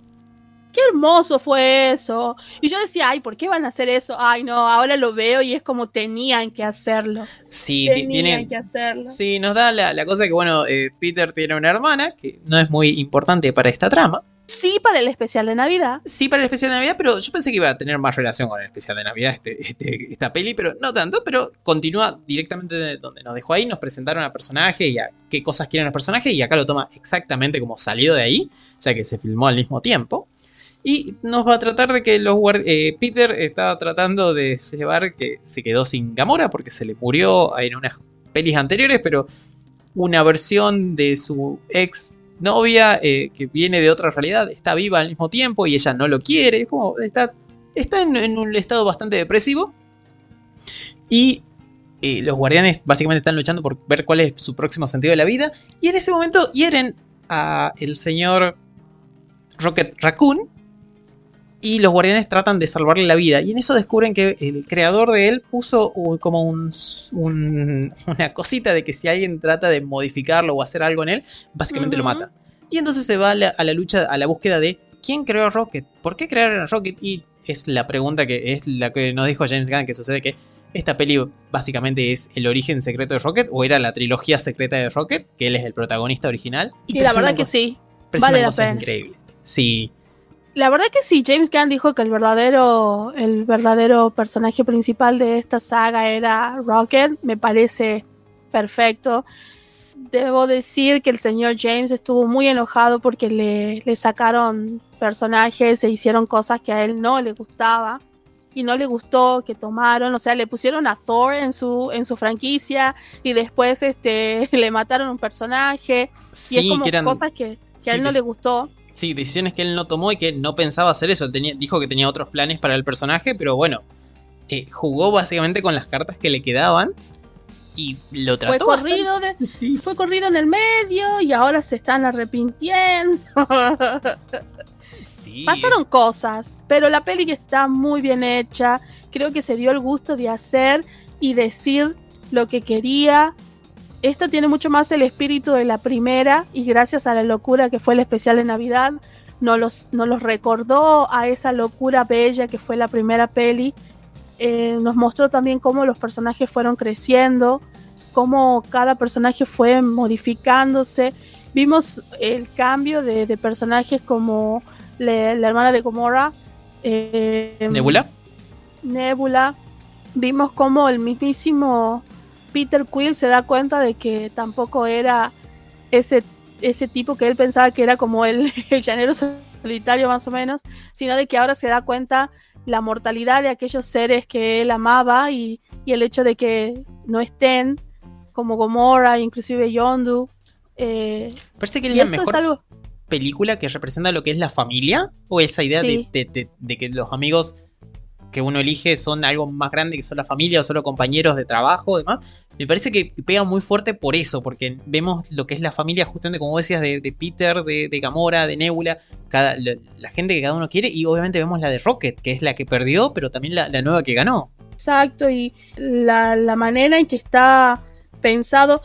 Qué hermoso fue eso. Y yo decía, ay, ¿por qué van a hacer eso? Ay, no, ahora lo veo y es como tenían que hacerlo. Sí, tenían que hacerlo. Sí, nos da la, cosa que, bueno, eh, Peter tiene una hermana que no es muy importante para esta trama. Sí, para el especial de Navidad. Sí, para el especial de Navidad, pero yo pensé que iba a tener más relación con el especial de Navidad este, este, esta peli, pero no tanto, pero continúa directamente de donde nos dejó ahí, nos presentaron a personaje y a qué cosas quieren los personajes, y acá lo toma exactamente como salió de ahí, ya que se filmó al mismo tiempo. Y nos va a tratar de que los eh, Peter estaba tratando de llevar que se quedó sin Gamora porque se le murió en unas pelis anteriores, pero una versión de su ex novia eh, que viene de otra realidad está viva al mismo tiempo y ella no lo quiere. como está, está en, un estado bastante depresivo. Y eh, los guardianes básicamente están luchando por ver cuál es su próximo sentido de la vida. Y en ese momento hieren a el señor Rocket Raccoon. Y los guardianes tratan de salvarle la vida. Y en eso descubren que el creador de él puso como un, <laughs> una cosita de que si alguien trata de modificarlo o hacer algo en él, básicamente lo mata. Y entonces se va a la, lucha, a la búsqueda de quién creó Rocket, por qué crearon a Rocket. Y es la pregunta que es la que nos dijo James Gunn, que sucede que esta peli básicamente es el origen secreto de Rocket o era la trilogía secreta de Rocket, que él es el protagonista original. Y, la verdad que sí. Vale la pena. Increíbles. Sí. La verdad que sí, James Gunn dijo que el verdadero, el verdadero personaje principal de esta saga era Rocket. Me parece perfecto. Debo decir que el señor James estuvo muy enojado porque le, le sacaron personajes e hicieron cosas que a él no le gustaba y no le gustó que tomaron, o sea, le pusieron a Thor en su en su franquicia y después este <laughs> le mataron un personaje y es como cosas que, a él no le gustó Sí, decisiones que él no tomó y que no pensaba hacer eso. Tenía, dijo que tenía otros planes para el personaje, pero bueno, eh, jugó básicamente con las cartas que le quedaban y lo fue trató. corrido, de- <laughs> Sí. fue corrido en el medio y ahora se están arrepintiendo. Sí. Pasaron cosas, pero la peli que está muy bien hecha. Creo que se dio el gusto de hacer y decir lo que quería. Esta tiene mucho más el espíritu de la primera y gracias a la locura que fue el especial de Navidad, nos los, nos los recordó a esa locura bella que fue la primera peli. Eh, nos mostró también cómo los personajes fueron creciendo, cómo cada personaje fue modificándose. Vimos el cambio de, de personajes como le- la hermana de Gomorra, eh, Nebula. Nebula. Vimos cómo el mismísimo Peter Quill se da cuenta de que tampoco era ese, ese tipo que él pensaba que era como el, <laughs> el llanero solitario más o menos, sino de que ahora se da cuenta la mortalidad de aquellos seres que él amaba y, y el hecho de que no estén, como Gomorra, inclusive Yondu. eh, Parece que es la mejor es algo... película que representa lo que es la familia o esa idea de- Sí. de, de- de que los amigos que uno elige son algo más grande que son la familia o solo compañeros de trabajo demás. Me parece que pega muy fuerte por eso, porque vemos lo que es la familia, justamente como decías, de, Peter, de, Gamora, de Nebula, la, gente que cada uno quiere, y obviamente vemos la de Rocket, que es la que perdió, pero también la, la nueva que ganó. Exacto, y la, la manera en que está pensado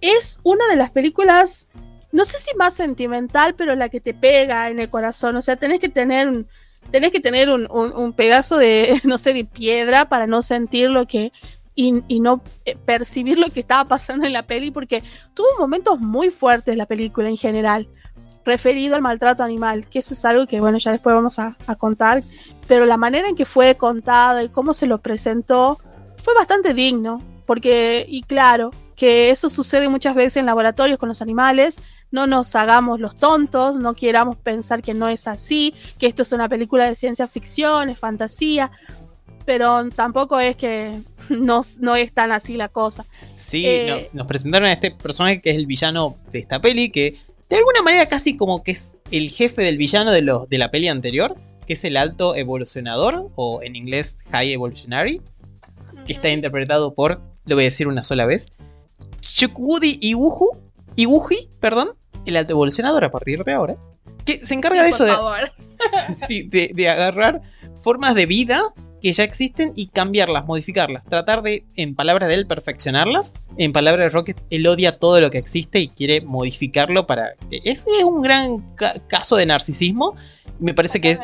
es una de las películas, no sé si más sentimental, pero la que te pega en el corazón. O sea, tenés que tener un, tenés que tener un, un- pedazo de, <laughs> no sé, de piedra para no sentir lo que. Y, y no eh, percibir lo que estaba pasando en la peli, porque tuvo momentos muy fuertes la película en general, referido al maltrato animal, que eso es algo que, bueno, ya después vamos a, a contar, pero la manera en que fue contada y cómo se lo presentó fue bastante digno, porque, y claro, que eso sucede muchas veces en laboratorios con los animales, no nos hagamos los tontos, no queramos pensar que no es así, que esto es una película de ciencia ficción, es fantasía, pero tampoco es que <laughs> no, no es tan así la cosa. Sí, Eh, no- nos presentaron a este personaje que es el villano de esta peli, que de alguna manera casi como que es el jefe del villano de, los de la peli anterior, que es el alto evolucionador, o en inglés High Evolutionary, que está interpretado por, lo voy a decir una sola vez, Chukwudi Iwuju, Iwuji, perdón, el alto evolucionador a partir de ahora, que se encarga de eso, de, <laughs> sí, de, de agarrar formas de vida que ya existen y cambiarlas, modificarlas. Tratar de, en palabras de él, perfeccionarlas. En palabras de Rocket, él odia todo lo que existe y quiere modificarlo para... Es, es un gran ca- caso de narcisismo. Me parece que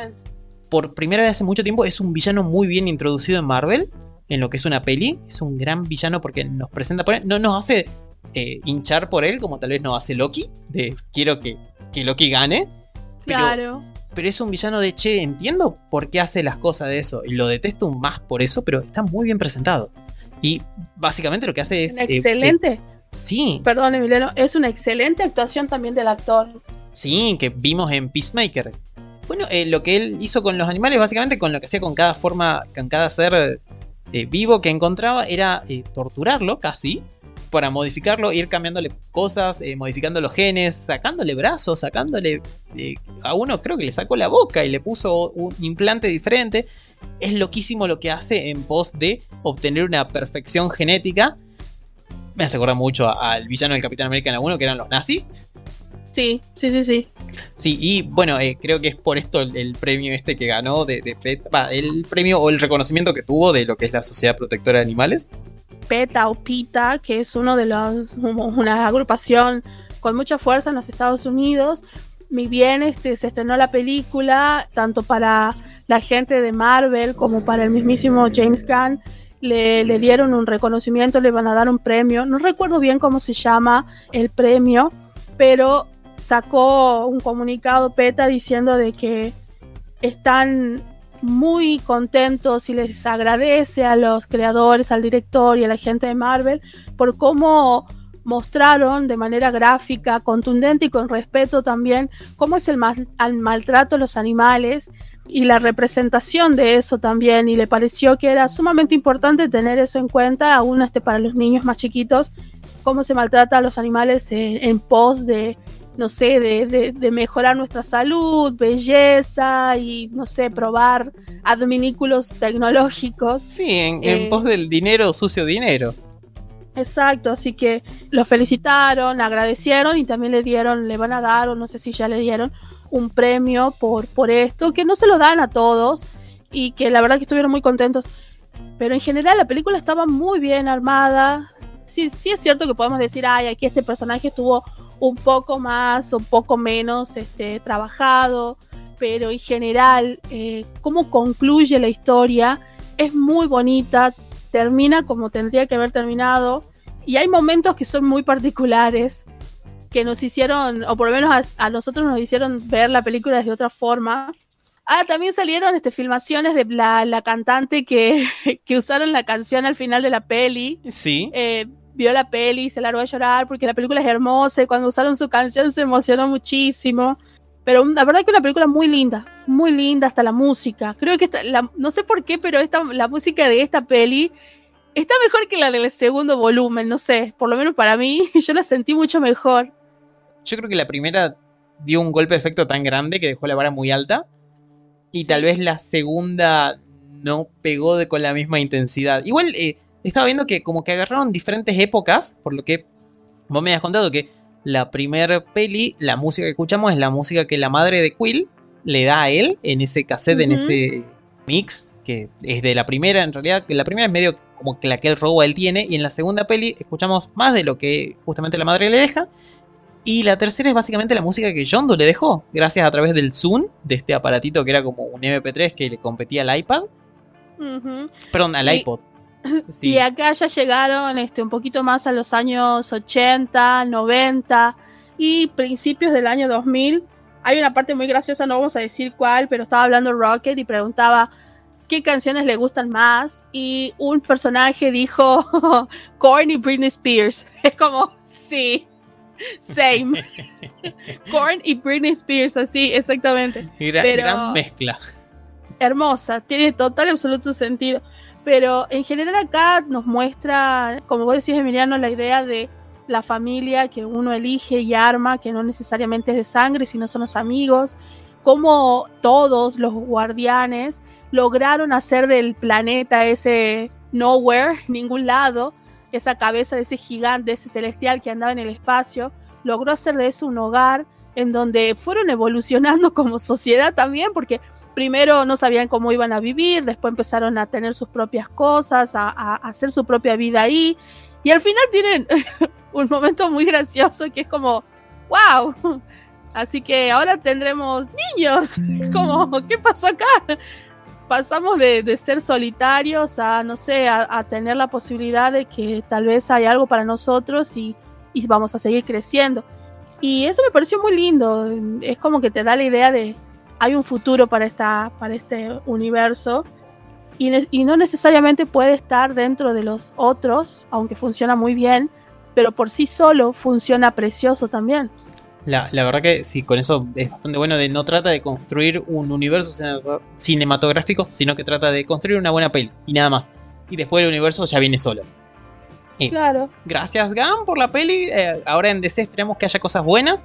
por primera vez hace mucho tiempo es un villano muy bien introducido en Marvel. En lo que es una peli. Es un gran villano porque nos presenta por él. No nos hace eh, hinchar por él como tal vez nos hace Loki. De quiero que, que Loki gane. Pero Claro. pero es un villano de che, entiendo por qué hace las cosas de eso. Y lo detesto más por eso, pero está muy bien presentado. Y básicamente lo que hace es. Eh, excelente, eh, sí, perdón Emiliano, es una excelente actuación también del actor. sí, que vimos en Peacemaker. Bueno, eh, lo que él hizo con los animales, básicamente con lo que hacía con cada forma, con cada ser eh, vivo que encontraba, era eh, torturarlo casi. Para modificarlo, ir cambiándole cosas, eh, modificando los genes, sacándole brazos, sacándole. a uno creo que le sacó la boca y le puso un implante diferente. Es loquísimo lo que hace en pos de obtener una perfección genética. Me hace acordar mucho al villano del Capitán América en 1, que eran los nazis. Sí, sí, sí, sí. Sí, y bueno, eh, creo que es por esto el, el premio este que ganó de, de PETA, el premio o el reconocimiento que tuvo de lo que es la Sociedad Protectora de Animales. PETA o PITA, que es uno de los una agrupación con mucha fuerza en los Estados Unidos. Mi bien, este, se estrenó la película tanto para la gente de Marvel como para el mismísimo James Gunn. Le, le dieron un reconocimiento, le van a dar un premio. No recuerdo bien cómo se llama el premio, pero sacó un comunicado PETA diciendo de que están muy contentos y les agradece a los creadores, al director y a la gente de Marvel por cómo mostraron de manera gráfica, contundente y con respeto también cómo es el, mal, al maltrato a los animales y la representación de eso también. Y le pareció que era sumamente importante tener eso en cuenta aún este para los niños más chiquitos cómo se maltrata a los animales en pos de no sé, de, de, mejorar nuestra salud, belleza y, no sé, probar adminículos tecnológicos. Sí, en, en pos del dinero, sucio dinero. Exacto, así que lo felicitaron, agradecieron y también le dieron, le van a dar, o no sé si ya le dieron, un premio por, por esto, que no se lo dan a todos y que la verdad que estuvieron muy contentos. Pero en general la película estaba muy bien armada. Sí, sí es cierto que podemos decir, ay, aquí este personaje estuvo un poco más o un poco menos este, trabajado, pero en general, eh, cómo concluye la historia es muy bonita, termina como tendría que haber terminado, y hay momentos que son muy particulares, que nos hicieron, o por lo menos a, nosotros nos hicieron ver la película de otra forma. Ah, también salieron este, filmaciones de la, cantante que, <laughs> que, usaron la canción al final de la peli. Sí. Eh, vio la peli y se largó a llorar porque la película es hermosa y cuando usaron su canción se emocionó muchísimo. Pero la verdad que una película muy linda, muy linda hasta la música. Creo que esta, no sé por qué, pero esta, la música de esta peli está mejor que la del segundo volumen, no sé, por lo menos para mí, <laughs> yo la sentí mucho mejor. Yo creo que la primera dio un golpe de efecto tan grande que dejó la vara muy alta. Y tal vez la segunda no pegó de, con la misma intensidad. Igual eh, estaba viendo que como que agarraron diferentes épocas, por lo que vos me has contado que la primer peli, la música que escuchamos es la música que la madre de Quill le da a él en ese cassette, en ese mix, que es de la primera, en realidad, que la primera es medio como que la que el robo él tiene, y en la segunda peli escuchamos más de lo que justamente la madre le deja, y la tercera es básicamente la música que Yondo le dejó, gracias a través del Zoom, de este aparatito que era como un MP3 que le competía al iPad. Perdón, al iPod. <coughs> Y acá ya llegaron este, un poquito más a los años 80, 90 y principios del año 2000. Hay una parte muy graciosa, no vamos a decir cuál, pero estaba hablando Rocket y preguntaba qué canciones le gustan más y un personaje dijo <laughs> Korn y Britney Spears. <laughs> Es como, sí, same. <laughs> Korn y Britney Spears, así, exactamente. gran mezcla. Hermosa, tiene total y absoluto sentido. Pero en general acá nos muestra, como vos decís Emiliano, la idea de la familia que uno elige y arma, que no necesariamente es de sangre, sino son los amigos, cómo todos los guardianes lograron hacer del planeta ese nowhere, <laughs> ningún lado, esa cabeza de ese gigante, ese celestial que andaba en el espacio, logró hacer de eso un hogar en donde fueron evolucionando <laughs> como sociedad también, porque primero no sabían cómo iban a vivir, después empezaron a tener sus propias cosas, a, hacer su propia vida ahí, y al final tienen <laughs> un momento muy gracioso que es como, wow, así que ahora tendremos niños, <laughs> como, ¿qué pasó acá? Pasamos de, ser solitarios a, no sé, a, tener la posibilidad de que tal vez hay algo para nosotros y, y vamos a seguir creciendo. Y eso me pareció muy lindo, es como que te da la idea de, hay un futuro para, esta, para este universo y, y, no necesariamente puede estar dentro de los otros, aunque funciona muy bien, pero por sí solo funciona precioso también. La, la, verdad que sí, con eso es bastante bueno de no trata de construir un universo cinematográfico, sino que trata de construir una buena peli y nada más. Y después el universo ya viene solo. claro. Gracias, Gam, por la peli. Eh, ahora en DC esperamos que haya cosas buenas.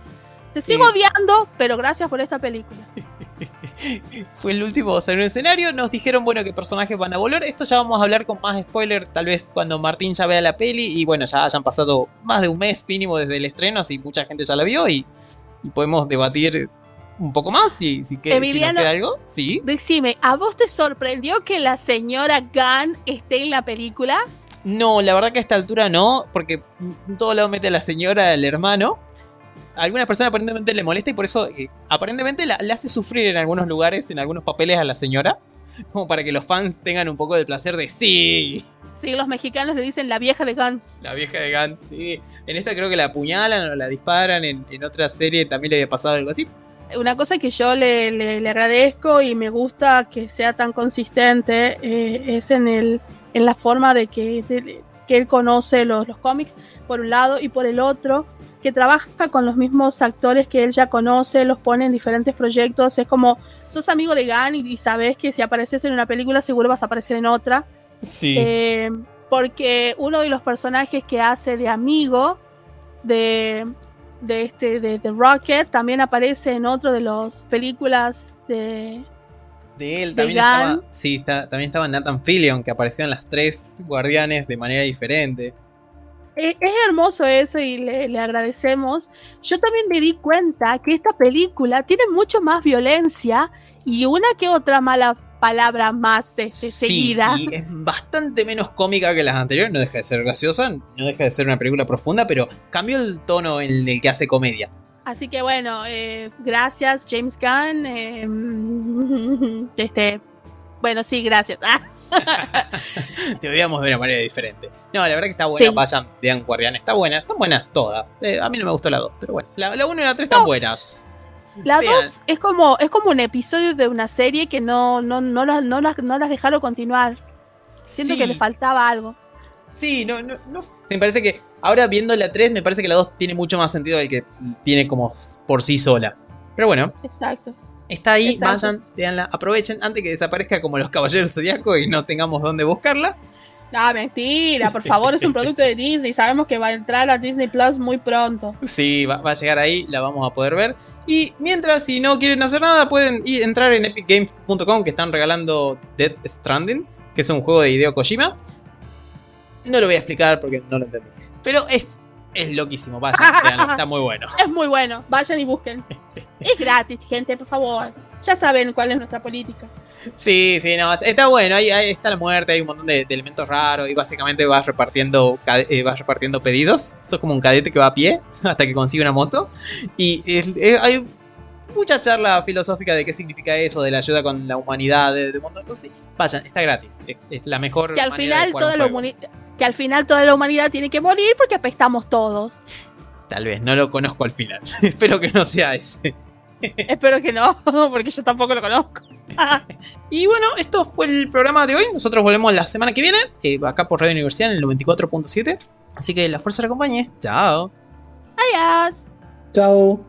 Te sigo odiando, pero gracias por esta película. <laughs> Fue el último a salir un escenario. Nos dijeron, bueno, que personajes van a volver. Esto ya vamos a hablar con más spoiler, tal vez cuando Martín ya vea la peli. Y bueno, ya hayan pasado más de un mes mínimo desde el estreno, así mucha gente ya la vio y, podemos debatir un poco más si, si, que, queda algo. Sí. Decime, ¿a vos te sorprendió que la señora Gunn esté en la película? No, la verdad que a esta altura no, porque en todo lado mete a la señora, el hermano alguna persona aparentemente le molesta y por eso eh, aparentemente la, hace sufrir en algunos lugares, en algunos papeles a la señora, <laughs> como para que los fans tengan un poco de placer de sí. Sí, los mexicanos le dicen la vieja de Gun. La vieja de Gun, sí. En esta creo que la apuñalan o la disparan, en, otra serie también le había pasado algo así. Una cosa que yo le, agradezco y me gusta que sea tan consistente eh, es en, el, en la forma de que, que él conoce los, los cómics, por un lado, y por el otro, que trabaja con los mismos actores que él ya conoce, los pone en diferentes proyectos. Es como, sos amigo de Gunn y, sabes que si apareces en una película seguro vas a aparecer en otra. Sí. Eh, porque uno de los personajes que hace de amigo de, de este de, de Rocket, también aparece en otro de las películas de De él De también estaba, sí, está- también estaba Nathan Fillion, que apareció en las tres guardianes de manera diferente. Es, es hermoso eso y le, le agradecemos. Yo también me di cuenta que esta película tiene mucho más violencia y una que otra mala palabra más este, Sí, seguida. y es bastante menos cómica que las anteriores, no deja de ser graciosa, no deja de ser una película profunda, pero cambió el tono en el que hace comedia. Así que bueno, eh, gracias James Gunn. eh, <laughs> este, bueno, sí, gracias. <laughs> <laughs> Deberíamos ver de una manera diferente. No, la verdad que está buena, Sí. vayan, vean está buena, están buenas todas. Eh, a mí no me gustó la 2, pero bueno, la 1 y la 3 están No. buenas. la Vean. 2 es como, es como un episodio de una serie que no, no, no, las, no, las, no las dejaron continuar. Siento que le faltaba algo. Sí, no, no, no. Me parece que ahora viendo la 3, me parece que la 2 tiene mucho más sentido del que tiene como por sí sola. Pero bueno, Exacto. Está ahí, Exacto. vayan, veanla, aprovechen antes que desaparezca como los caballeros zodiaco y no tengamos dónde buscarla. Ah, mentira, por favor, es un producto de Disney. Sabemos que va a entrar a Disney Plus muy pronto. Sí, va, va a llegar ahí, la vamos a poder ver. Y mientras, si no quieren hacer nada, pueden ir, entrar en epicgames.com que están regalando Dead Stranding, que es un juego de Hideo Kojima. No lo voy a explicar porque no lo entendí. Pero es, es loquísimo, vayan, <laughs> está muy bueno. Es muy bueno, vayan y busquen. Es gratis, gente, por favor. Ya saben cuál es nuestra política. Sí, sí, no, está bueno, ahí, ahí está la muerte, hay un montón de, de elementos raros y básicamente vas repartiendo, eh, vas repartiendo pedidos. Sos como un cadete que va a pie <laughs> hasta que consigue una moto. Y es- es- hay mucha charla filosófica de qué significa eso, de la ayuda con la humanidad, de, de un montón de cosas. Sí, Vayan, está gratis, es, es la mejor. Que al final toda la que al final toda la humanidad tiene que morir porque apestamos todos. Tal vez, no lo conozco al final. <laughs> Espero que no sea ese. Espero que no, <laughs> porque yo tampoco lo conozco. <laughs> Y bueno, esto fue el programa de hoy. Nosotros volvemos la semana que viene, eh, acá por Radio Universidad en el 94.7. Así que la fuerza le acompañe. Chao. Adiós. Chao.